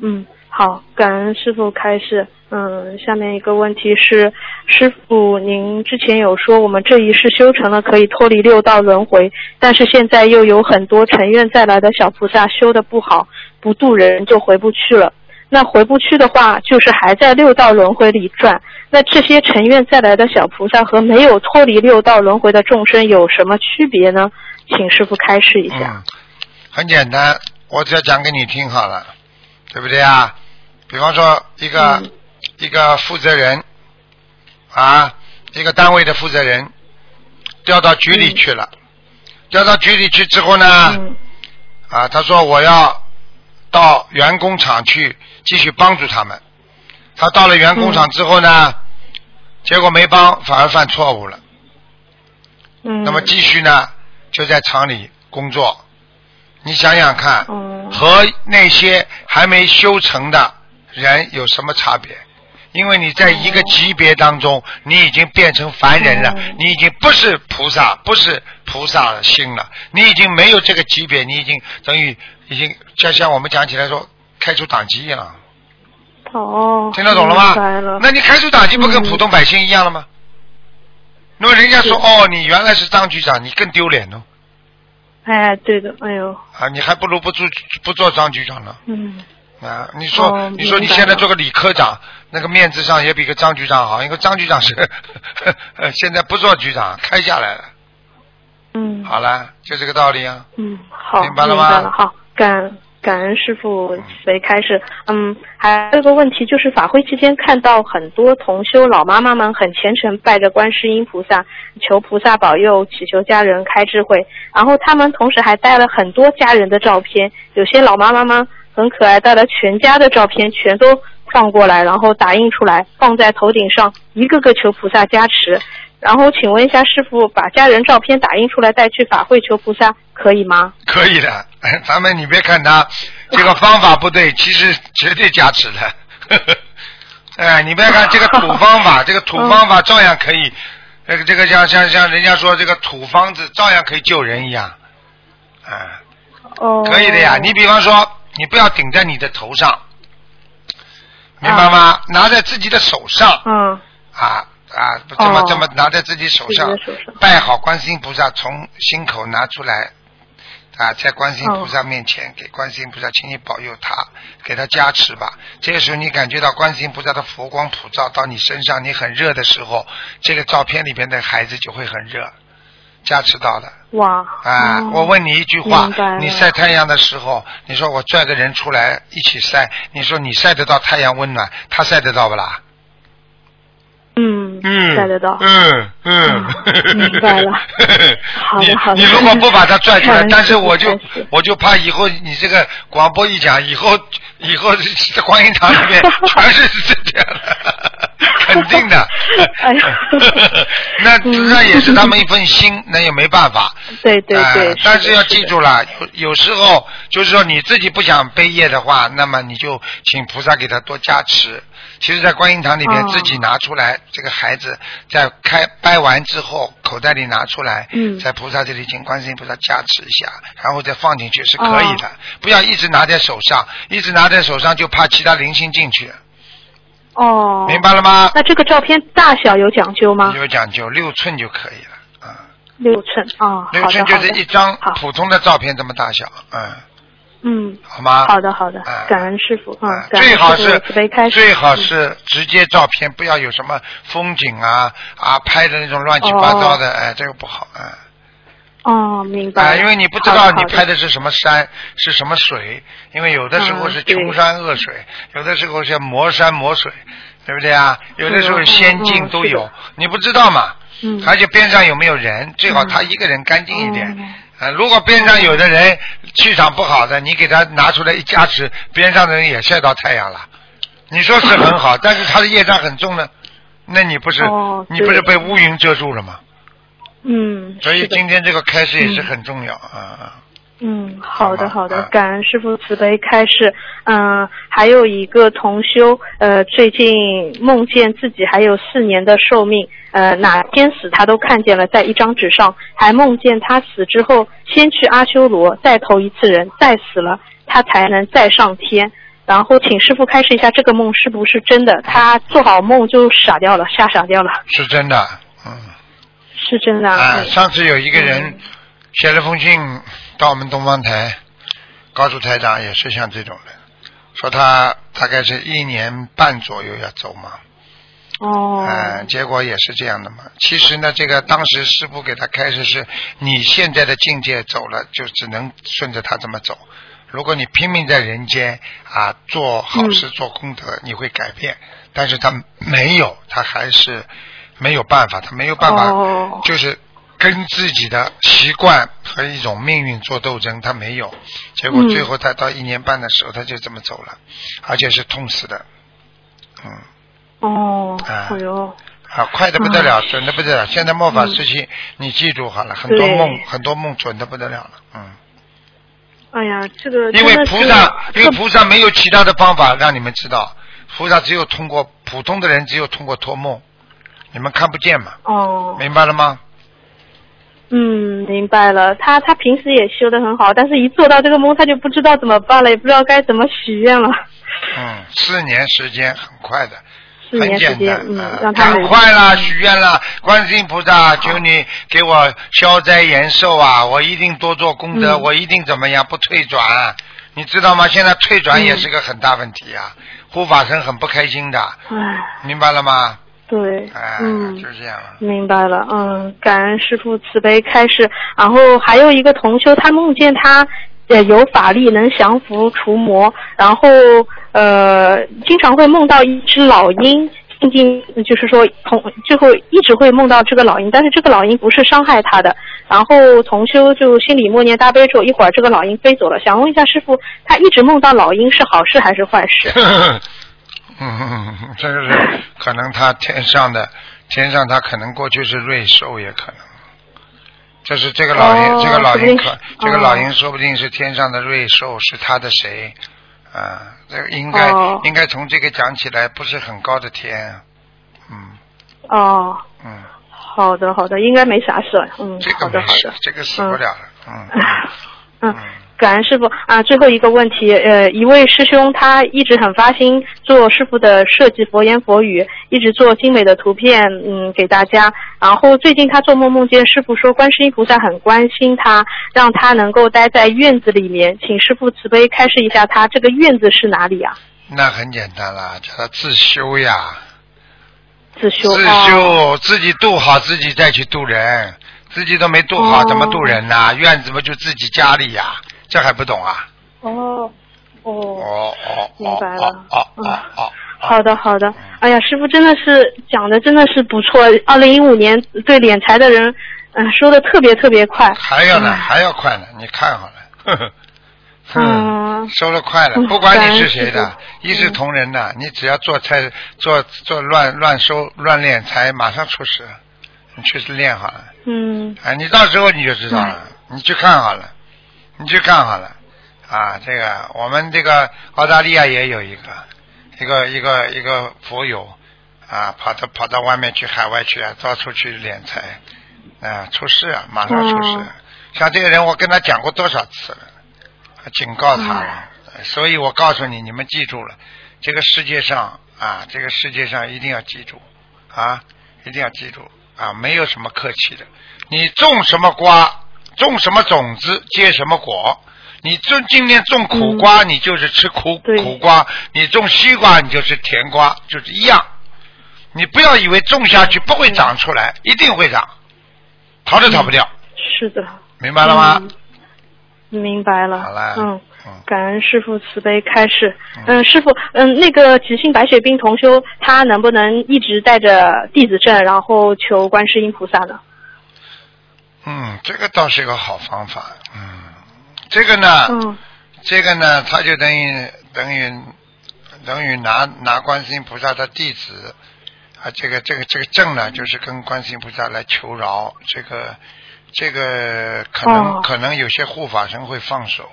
嗯，好，感恩师傅开示。嗯，下面一个问题是，师傅，您之前有说我们这一世修成了可以脱离六道轮回，但是现在又有很多成愿再来的小菩萨修的不好，不渡人就回不去了。那回不去的话，就是还在六道轮回里转。那这些成愿再来的小菩萨和没有脱离六道轮回的众生有什么区别呢？请师傅开示一下。嗯，很简单，我只要讲给你听好了，对不对啊？比方说一个、一个负责人啊，一个单位的负责人调到局里去了，调到局里去之后呢，啊，他说我要到员工厂去继续帮助他们。他到了原工厂之后呢，结果没帮，反而犯错误了。嗯。那么继续呢，就在厂里工作。你想想看，嗯和那些还没修成的人有什么差别？因为你在一个级别当中，你已经变成凡人了，你已经不是菩萨，不是菩萨的心了，你已经没有这个级别，你已经等于已经就像我们讲起来说开除党籍一样，哦，听得懂了吗？那你开除党籍不跟普通百姓一样了吗？那么人家说哦，你原来是张局长，你更丢脸哦，哎，对的，哎呦，啊，你还不如不做不做张局长呢。嗯，啊，你说、哦你说你现在做个李科长，那个面子上也比个张局长好，因为张局长是呃 现在不做局长，开下来了。嗯。好了，就这个道理啊。嗯，好，明白了吗嗯好，感感恩师傅谁开始？嗯，还有一个问题就是法会期间看到很多同修老妈妈们很虔诚拜着观世音菩萨，求菩萨保佑，祈求家人开智慧。然后他们同时还带了很多家人的照片，有些老妈妈们很可爱，带了全家的照片，全都放过来，然后打印出来放在头顶上，一个个求菩萨加持。然后请问一下师傅，把家人照片打印出来带去法会求菩萨可以吗？可以的，咱们你别看他这个方法不对，其实绝对加持的。哎，你别看这个土方法，这个土方法照样可以，这个这个像像像人家说这个土方子照样可以救人一样，啊。哦。可以的呀，你比方说，你不要顶在你的头上，明白吗？拿在自己的手上。嗯。啊啊，这么哦这么拿在自己手上拜好观世音菩萨，从心口拿出来。啊，在观世音菩萨面前，给观世音菩萨，请你保佑他，给他加持吧。这个时候，你感觉到观世音菩萨的佛光普照到你身上，你很热的时候，这个照片里边的孩子就会很热，加持到了。哇。啊，哦我问你一句话你晒太阳的时候，你说我拽个人出来一起晒，你说你晒得到太阳温暖，他晒得到不啦？嗯。嗯，晒得到。嗯嗯，明白了。好的好的。你如果不把它拽出来，但是我就我就怕以后你这个广播一讲，以后 以后这观音堂里面全是这样的，肯定的。哎呀那那也是他们一份心，那也没办法。对对哎对。但是要记住了，有有时候就是说你自己不想背业的话，那么你就请菩萨给他多加持。其实，在观音堂里面哦自己拿出来，这个孩子在开掰完之后，口袋里拿出来，嗯在菩萨这里请观世音菩萨加持一下，然后再放进去是可以哦的。不要一直拿在手上，一直拿在手上就怕其他灵性进去，哦。明白了吗？那这个照片大小有讲究吗？有讲究，六寸就可以了啊。六寸啊。六寸就是一张普通的照片这么大小，嗯，嗯。好吗？好的好的，感恩师傅，嗯，最好是最好是直接照片，不要有什么风景啊啊拍的那种乱七八糟的，哎，这个不好，啊。哦，明白。因为你不知道你拍的是什么山，是什么水，因为有的时候嗯是穷山恶水，有的时候是磨山磨水，对不对啊？有的时候嗯仙境嗯都有你不知道嘛？嗯而且边上有没有人，最好他一个人干净一点。嗯呃，如果边上有的人气场不好的，你给他拿出来一加持，边上的人也晒到太阳了，你说是很好，但是他的业障很重呢，那你不是、哦你不是被乌云遮住了吗？嗯。所以今天这个开始也是很重要啊。嗯，好的好的，啊感恩师傅慈悲开示。嗯、还有一个同修，呃，最近梦见自己还有四年的寿命，呃，哪天死他都看见了，在一张纸上，还梦见他死之后先去阿修罗，再投一次人，再死了，他才能再上天。然后请师傅开示一下，这个梦是不是真的？他做好梦就傻掉了，吓傻掉了，是真的，嗯。是真的啊。上次有一个人写了封信到我们东方台，告诉台长也是像这种人，说他大概是一年半左右要走嘛，哦。嗯，结果也是这样的嘛。其实呢，这个当时师傅给他开始是，你现在的境界走了，就只能顺着他这么走。如果你拼命在人间啊做好事、做功德，你会改变。但是他没有，他还是没有办法，他没有办法，哦就是跟自己的习惯和一种命运做斗争，他没有。结果嗯最后他到一年半的时候，他就这么走了，而且是痛死的。嗯。哦，啊哎呦。啊，快的不得了，嗯准的不得了。现在末法时期，你记住好了，很多梦，很多梦准的不得了了。嗯，哎呀，这个因为菩萨，因为菩萨没有其他的方法让你们知道，菩萨只有通过普通的人，只有通过托梦，你们看不见嘛，哦，明白了吗？嗯，明白了。他他平时也修得很好，但是一做到这个梦，他就不知道怎么办了，也不知道该怎么许愿了。嗯，四年时间很快的，四很年时间简单，，嗯啊，让他赶快啦，许愿啦，观世音菩萨，求你给我消灾延寿啊！我一定多做功德，嗯我一定怎么样不退转，你知道吗？现在退转也嗯是个很大问题啊，护法神很不开心的，唉，明白了吗？对，哎，嗯。就是这样了。明白了，嗯，感恩师傅慈悲开示。然后还有一个同修，他梦见他呃有法力能降服除魔，然后呃经常会梦到一只老鹰，静静就是说同最后一直会梦到这个老鹰，但是这个老鹰不是伤害他的。然后同修就心里默念大悲咒，一会儿这个老鹰飞走了。想问一下师傅，他一直梦到老鹰是好事还是坏事？嗯，这个是可能他天上的天上他可能过去是瑞兽也可能，这是这个老鹰、哦这个老鹰可说不定是这个老鹰哦。说不定是天上的瑞兽是他的谁。啊？这个应该、哦。应该从这个讲起来不是很高的天，嗯。哦，嗯，好的好的，应该没啥事。嗯，这好的好的个没事，。这个死不了了，嗯。嗯，感恩师傅啊！最后一个问题，呃，一位师兄他一直很发心做师傅的设计佛言佛语，一直做精美的图片，嗯，给大家。然后最近他做梦梦见师傅说，观世音菩萨很关心他，让他能够待在院子里面，请师傅慈悲开示一下，他这个院子是哪里啊？那很简单啦，叫他自修呀。自修。自修，自己度好自己再去度人，自己都没度好，怎么度人呢？院子不就自己家里呀？这还不懂啊？哦，哦，哦哦，明白了。哦哦哦，好的好的。哎呀，师傅真的是讲的真的是不错。二零一五年对敛财的人，嗯，说的特别特别快。还要呢，还要快呢，你看好了。呵 呵嗯，收的快了，不管你是谁的，一视同仁的，你只要做菜做做乱乱收乱敛财，马上出事。你去练好了。嗯。哎，你到时候你就知道了，你去看好了。你去看好了，啊，这个我们这个澳大利亚也有一个，一个一个一个佛友，啊，跑到跑到外面去海外去啊，到处去敛财，啊，出事啊，马上出事。像这个人，我跟他讲过多少次了，警告他了，所以我告诉你，你们记住了，这个世界上啊，这个世界上一定要记住，啊，一定要记住，啊，没有什么客气的，你种什么瓜。种什么种子结什么果，你种今天种苦瓜，你就是吃苦苦瓜；你种西瓜，你就是甜瓜，就是一样。你不要以为种下去不会长出来，一定会长，逃都逃不掉。是的。明白了吗？明白了。好了。嗯。感恩师傅慈悲开示。嗯，师傅，嗯，那个急性白血病同修，他能不能一直带着弟子证，然后求观世音菩萨呢？嗯，这个倒是一个好方法。嗯，这个呢，这个呢，他就等于等于等于拿拿观世音菩萨的弟子啊，这个这个这个证呢，就是跟观世音菩萨来求饶。这个这个可能可能有些护法神会放手。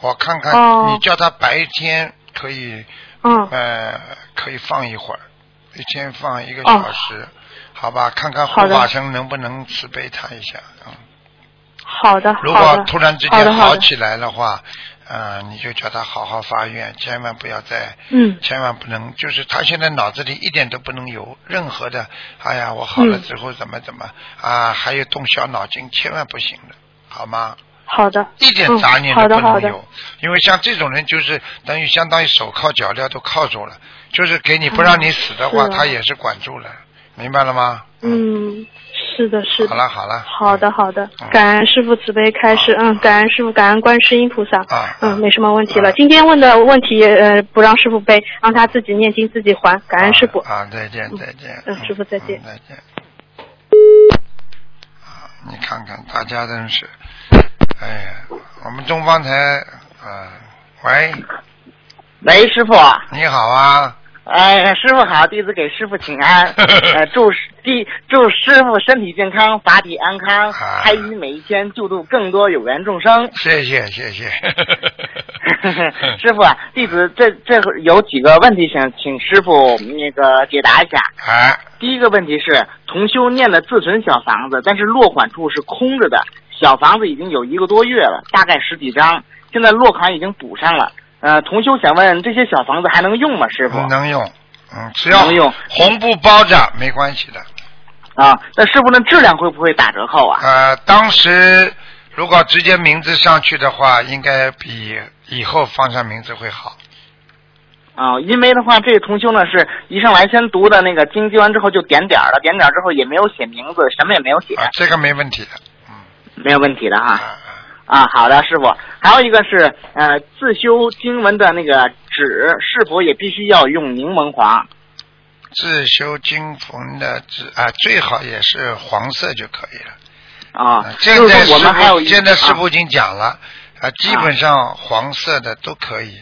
我看看，你叫他白天可以，呃，可以放一会儿，一天放一个小时。好吧，看看护法神能不能慈悲他一下啊。好的，如果突然之间好起来的话，嗯，你就叫他好好发愿，千万不要再，嗯，千万不能，就是他现在脑子里一点都不能有任何的，哎呀，我好了之后怎么怎么啊，还有动小脑筋，千万不行的，好吗？好的。一点杂念都不能有，因为像这种人就是等于相当于手铐脚镣都铐住了，就是给你不让你死的话，他也是管住了。明白了吗？嗯，是的，是的。好了，好了。好的，好的。感恩师傅慈悲开示，嗯，感恩师傅，感恩观世音菩萨。啊。嗯，没什么问题了。今天问的问题，呃，不让师傅背，让他自己念经自己还。感恩师傅。啊，再见，再见。嗯，师傅再见。再见。啊，你看看大家真是，哎呀，我们东方台，啊，喂。喂，师傅。你好啊。哎，师傅好，弟子给师傅请安。呃，祝弟祝师傅身体健康，法体安康，开心每一天，救度更多有缘众生。谢谢谢谢。师傅啊，弟子这这有几个问题想请师傅那个解答一下。啊。第一个问题是，同修念了自存小房子，但是落款处是空着的，小房子已经有一个多月了，大概十几张，现在落款已经补上了。呃，同修想问这些小房子还能用吗？师傅能用，嗯，只要能用红布包着没关系的。啊，那师傅那质量会不会打折扣啊？呃，当时如果直接名字上去的话，应该比以后放上名字会好。啊，因为的话，这个同修呢是一上来先读的那个经，经完之后就点点了，点点之后也没有写名字，什么也没有写。这个没问题的，嗯，没有问题的哈。啊，好的，师傅。还有一个是，呃，自修经文的那个纸是否也必须要用柠檬黄？自修经文的纸啊，最好也是黄色就可以了。啊，现在我们还有现在师傅已经讲了，啊，基本上黄色的都可以。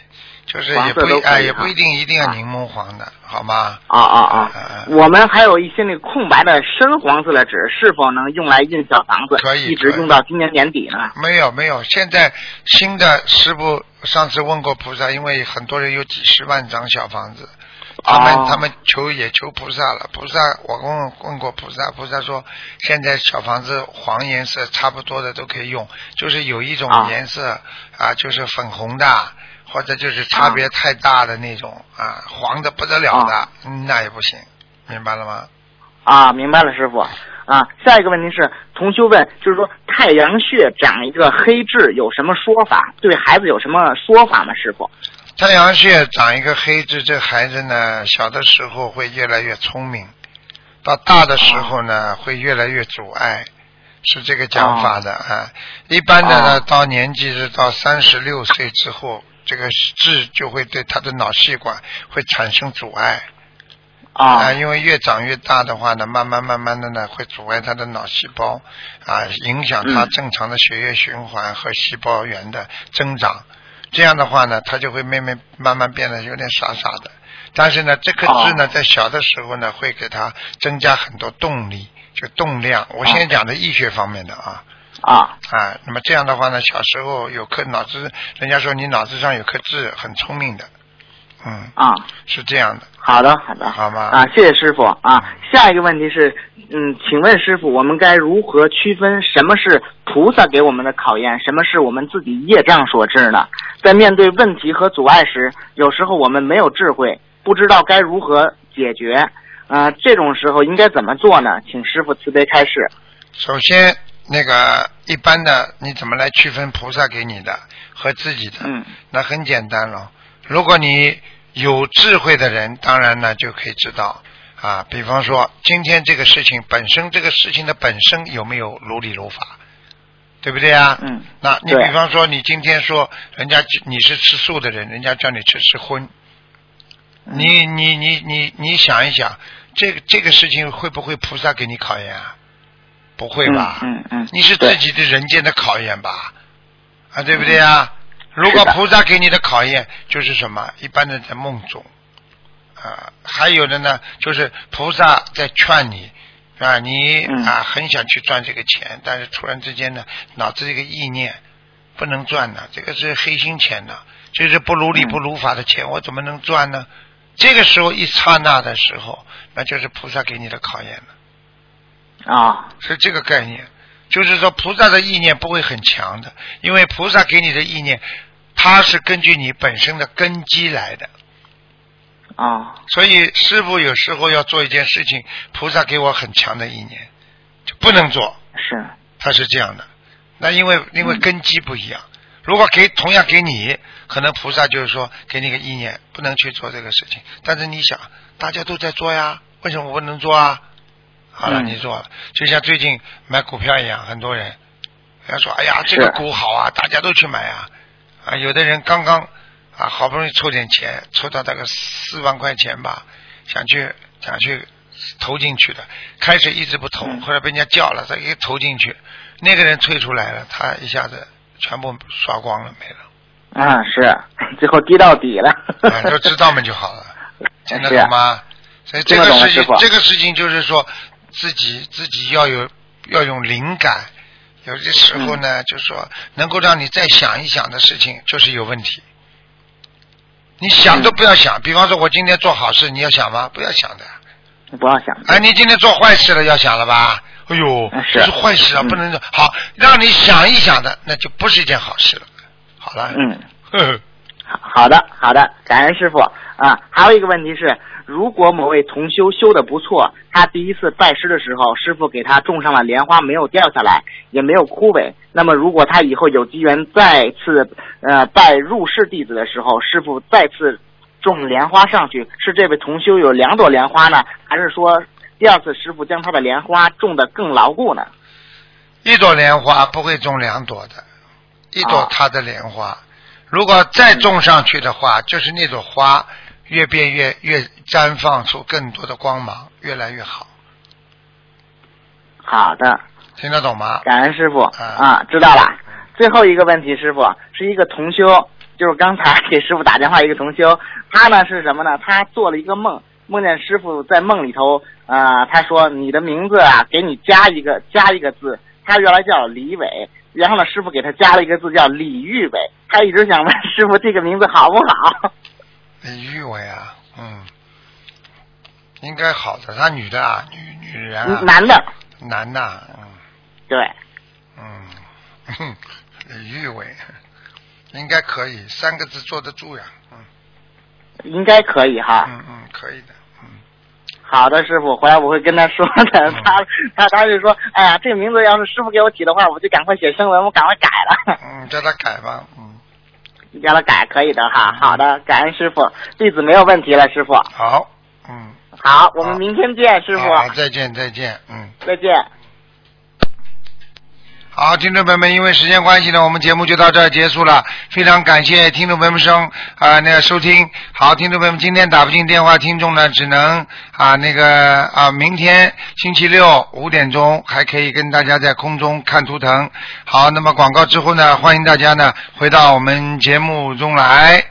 就是也不哎，也不一定一定要柠檬黄的，好吗？啊啊啊！我们还有一些那个空白的深黄色的纸，是否能用来印小房子？可以，一直用到今年年底呢？没有没有，现在新的师傅上次问过菩萨，因为很多人有几十万张小房子，他们、哦他们求也求菩萨了，菩萨我问问过菩萨，菩萨说现在小房子黄颜色差不多的都可以用，就是有一种啊颜色啊就是粉红的，或者就是差别太大的那种啊黄的不得了的，嗯那也不行，明白了吗？啊，明白了，师傅。啊，下一个问题是，同修问，就是说太阳穴长一个黑痣有什么说法？对孩子有什么说法吗？师傅？太阳穴长一个黑痣，这孩子呢，小的时候会越来越聪明，到大的时候呢，会越来越阻碍，是这个讲法的啊。一般的呢，到年纪是到三十六岁之后，这个痣就会对他的脑血管会产生阻碍。啊，因为越长越大的话呢，慢慢慢慢的呢，会阻碍他的脑细胞啊，影响他嗯正常的血液循环和细胞源的增长。这样的话呢，他就会慢慢慢慢变得有点傻傻的。但是呢，这颗痣呢，在小的时候呢，会给他增加很多动力，就动量。我现在讲的医学方面的啊。啊啊，那么这样的话呢，小时候有颗脑子，人家说你脑子上有颗痣，很聪明的，嗯，啊，是这样的。好的，好的，好吗。啊，谢谢师傅啊。下一个问题是，嗯，请问师傅，我们该如何区分什么是菩萨给我们的考验，什么是我们自己业障所致呢？在面对问题和阻碍时，有时候我们没有智慧，不知道该如何解决。啊、这种时候应该怎么做呢？请师傅慈悲开示。首先，那个一般的，你怎么来区分菩萨给你的和自己的？嗯，那很简单了。如果你有智慧的人，当然呢就可以知道啊。比方说，今天这个事情本身，这个事情的本身有没有如理如法，对不对啊？嗯。那你比方说，你今天说人家你是吃素的人，人家叫你吃吃荤，你你你你你想一想，这个这个事情会不会菩萨给你考验啊？不会吧？嗯嗯。你是自己的人间的考验吧？啊，对不对啊？如果菩萨给你的考验就是什么？一般的在梦中啊，还有的呢，就是菩萨在劝你啊，你嗯啊很想去赚这个钱，但是突然之间呢，脑子这个意念不能赚了，这个是黑心钱呢，就是不如理嗯不如法的钱，我怎么能赚呢？这个时候一刹那的时候，那就是菩萨给你的考验了。啊是这个概念，就是说菩萨的意念不会很强的，因为菩萨给你的意念，它是根据你本身的根基来的。啊所以师傅有时候要做一件事情，菩萨给我很强的意念，就不能做，是他是这样的。那因为因为根基不一样，如果给同样给你，可能菩萨就是说给你个意念，不能去做这个事情。但是你想，大家都在做呀，为什么我不能做啊？好了，嗯你做了，就像最近买股票一样，很多人，人家说，哎呀，这个股好啊，大家都去买啊。啊，有的人刚刚啊，好不容易凑点钱，凑到大概四万块钱吧，想去想去投进去的，开始一直不投，后来被人家叫了，再一投进去，那个人退出来了，他一下子全部刷光了，没了。啊是，最后跌到底了。啊，就知道嘛就好了，听得是懂吗？所以这个事情这个事情就是说，自己自己要有要有灵感，有些时候呢，嗯就是说能够让你再想一想的事情，就是有问题。你想都不要想，比方说，我今天做好事，你要想吗？不要想的。不要想。哎，你今天做坏事了，要想了吧？哎呦，是坏事啊，嗯不能做。好，让你想一想的，那就不是一件好事了。好了。嗯。呵呵好的，好的，感恩师傅啊。还有一个问题是，如果某位同修修的不错，他第一次拜师的时候，师傅给他种上了莲花，没有掉下来，也没有枯萎。那么，如果他以后有机缘再次呃拜入室弟子的时候，师傅再次种莲花上去，是这位同修有两朵莲花呢，还是说第二次师傅将他的莲花种的更牢固呢？一朵莲花不会种两朵的，一朵他的莲花，如果再种上去的话，就是那朵花越变越越绽放出更多的光芒，越来越好，好的，听得懂吗？感恩师傅啊，知道了。最后一个问题，师傅是一个同修，就是刚才给师傅打电话一个同修，他呢是什么呢？他做了一个梦，梦见师傅在梦里头，啊，他说你的名字啊，给你加一个加一个字，他原来叫李伟，然后呢，师傅给他加了一个字叫李玉伟，他一直想问师傅这个名字好不好？李玉伟啊，嗯，应该好的，她女的啊，女女人啊，男的，男的，嗯。对，嗯，李玉伟，应该可以，三个字坐得住呀，嗯。应该可以哈。嗯嗯，可以的，好的，师傅，回来我会跟他说的。嗯。他他他就说，哎呀，这个名字要是师傅给我起的话，我就赶快写声文，我赶快改了。嗯，叫他改吧，嗯，叫他改可以的哈。好的，感恩师傅，弟子没有问题了，师傅。好，嗯，好，我们明天见，师傅。好，再见再见，嗯。再见。好，听众朋友们，因为时间关系呢，我们节目就到这儿结束了。非常感谢听众朋友们收啊、那个收听。好，听众朋友们，今天打不进电话，听众呢只能啊那个啊明天星期六五点钟还可以跟大家在空中看图腾。好，那么广告之后呢，欢迎大家呢回到我们节目中来。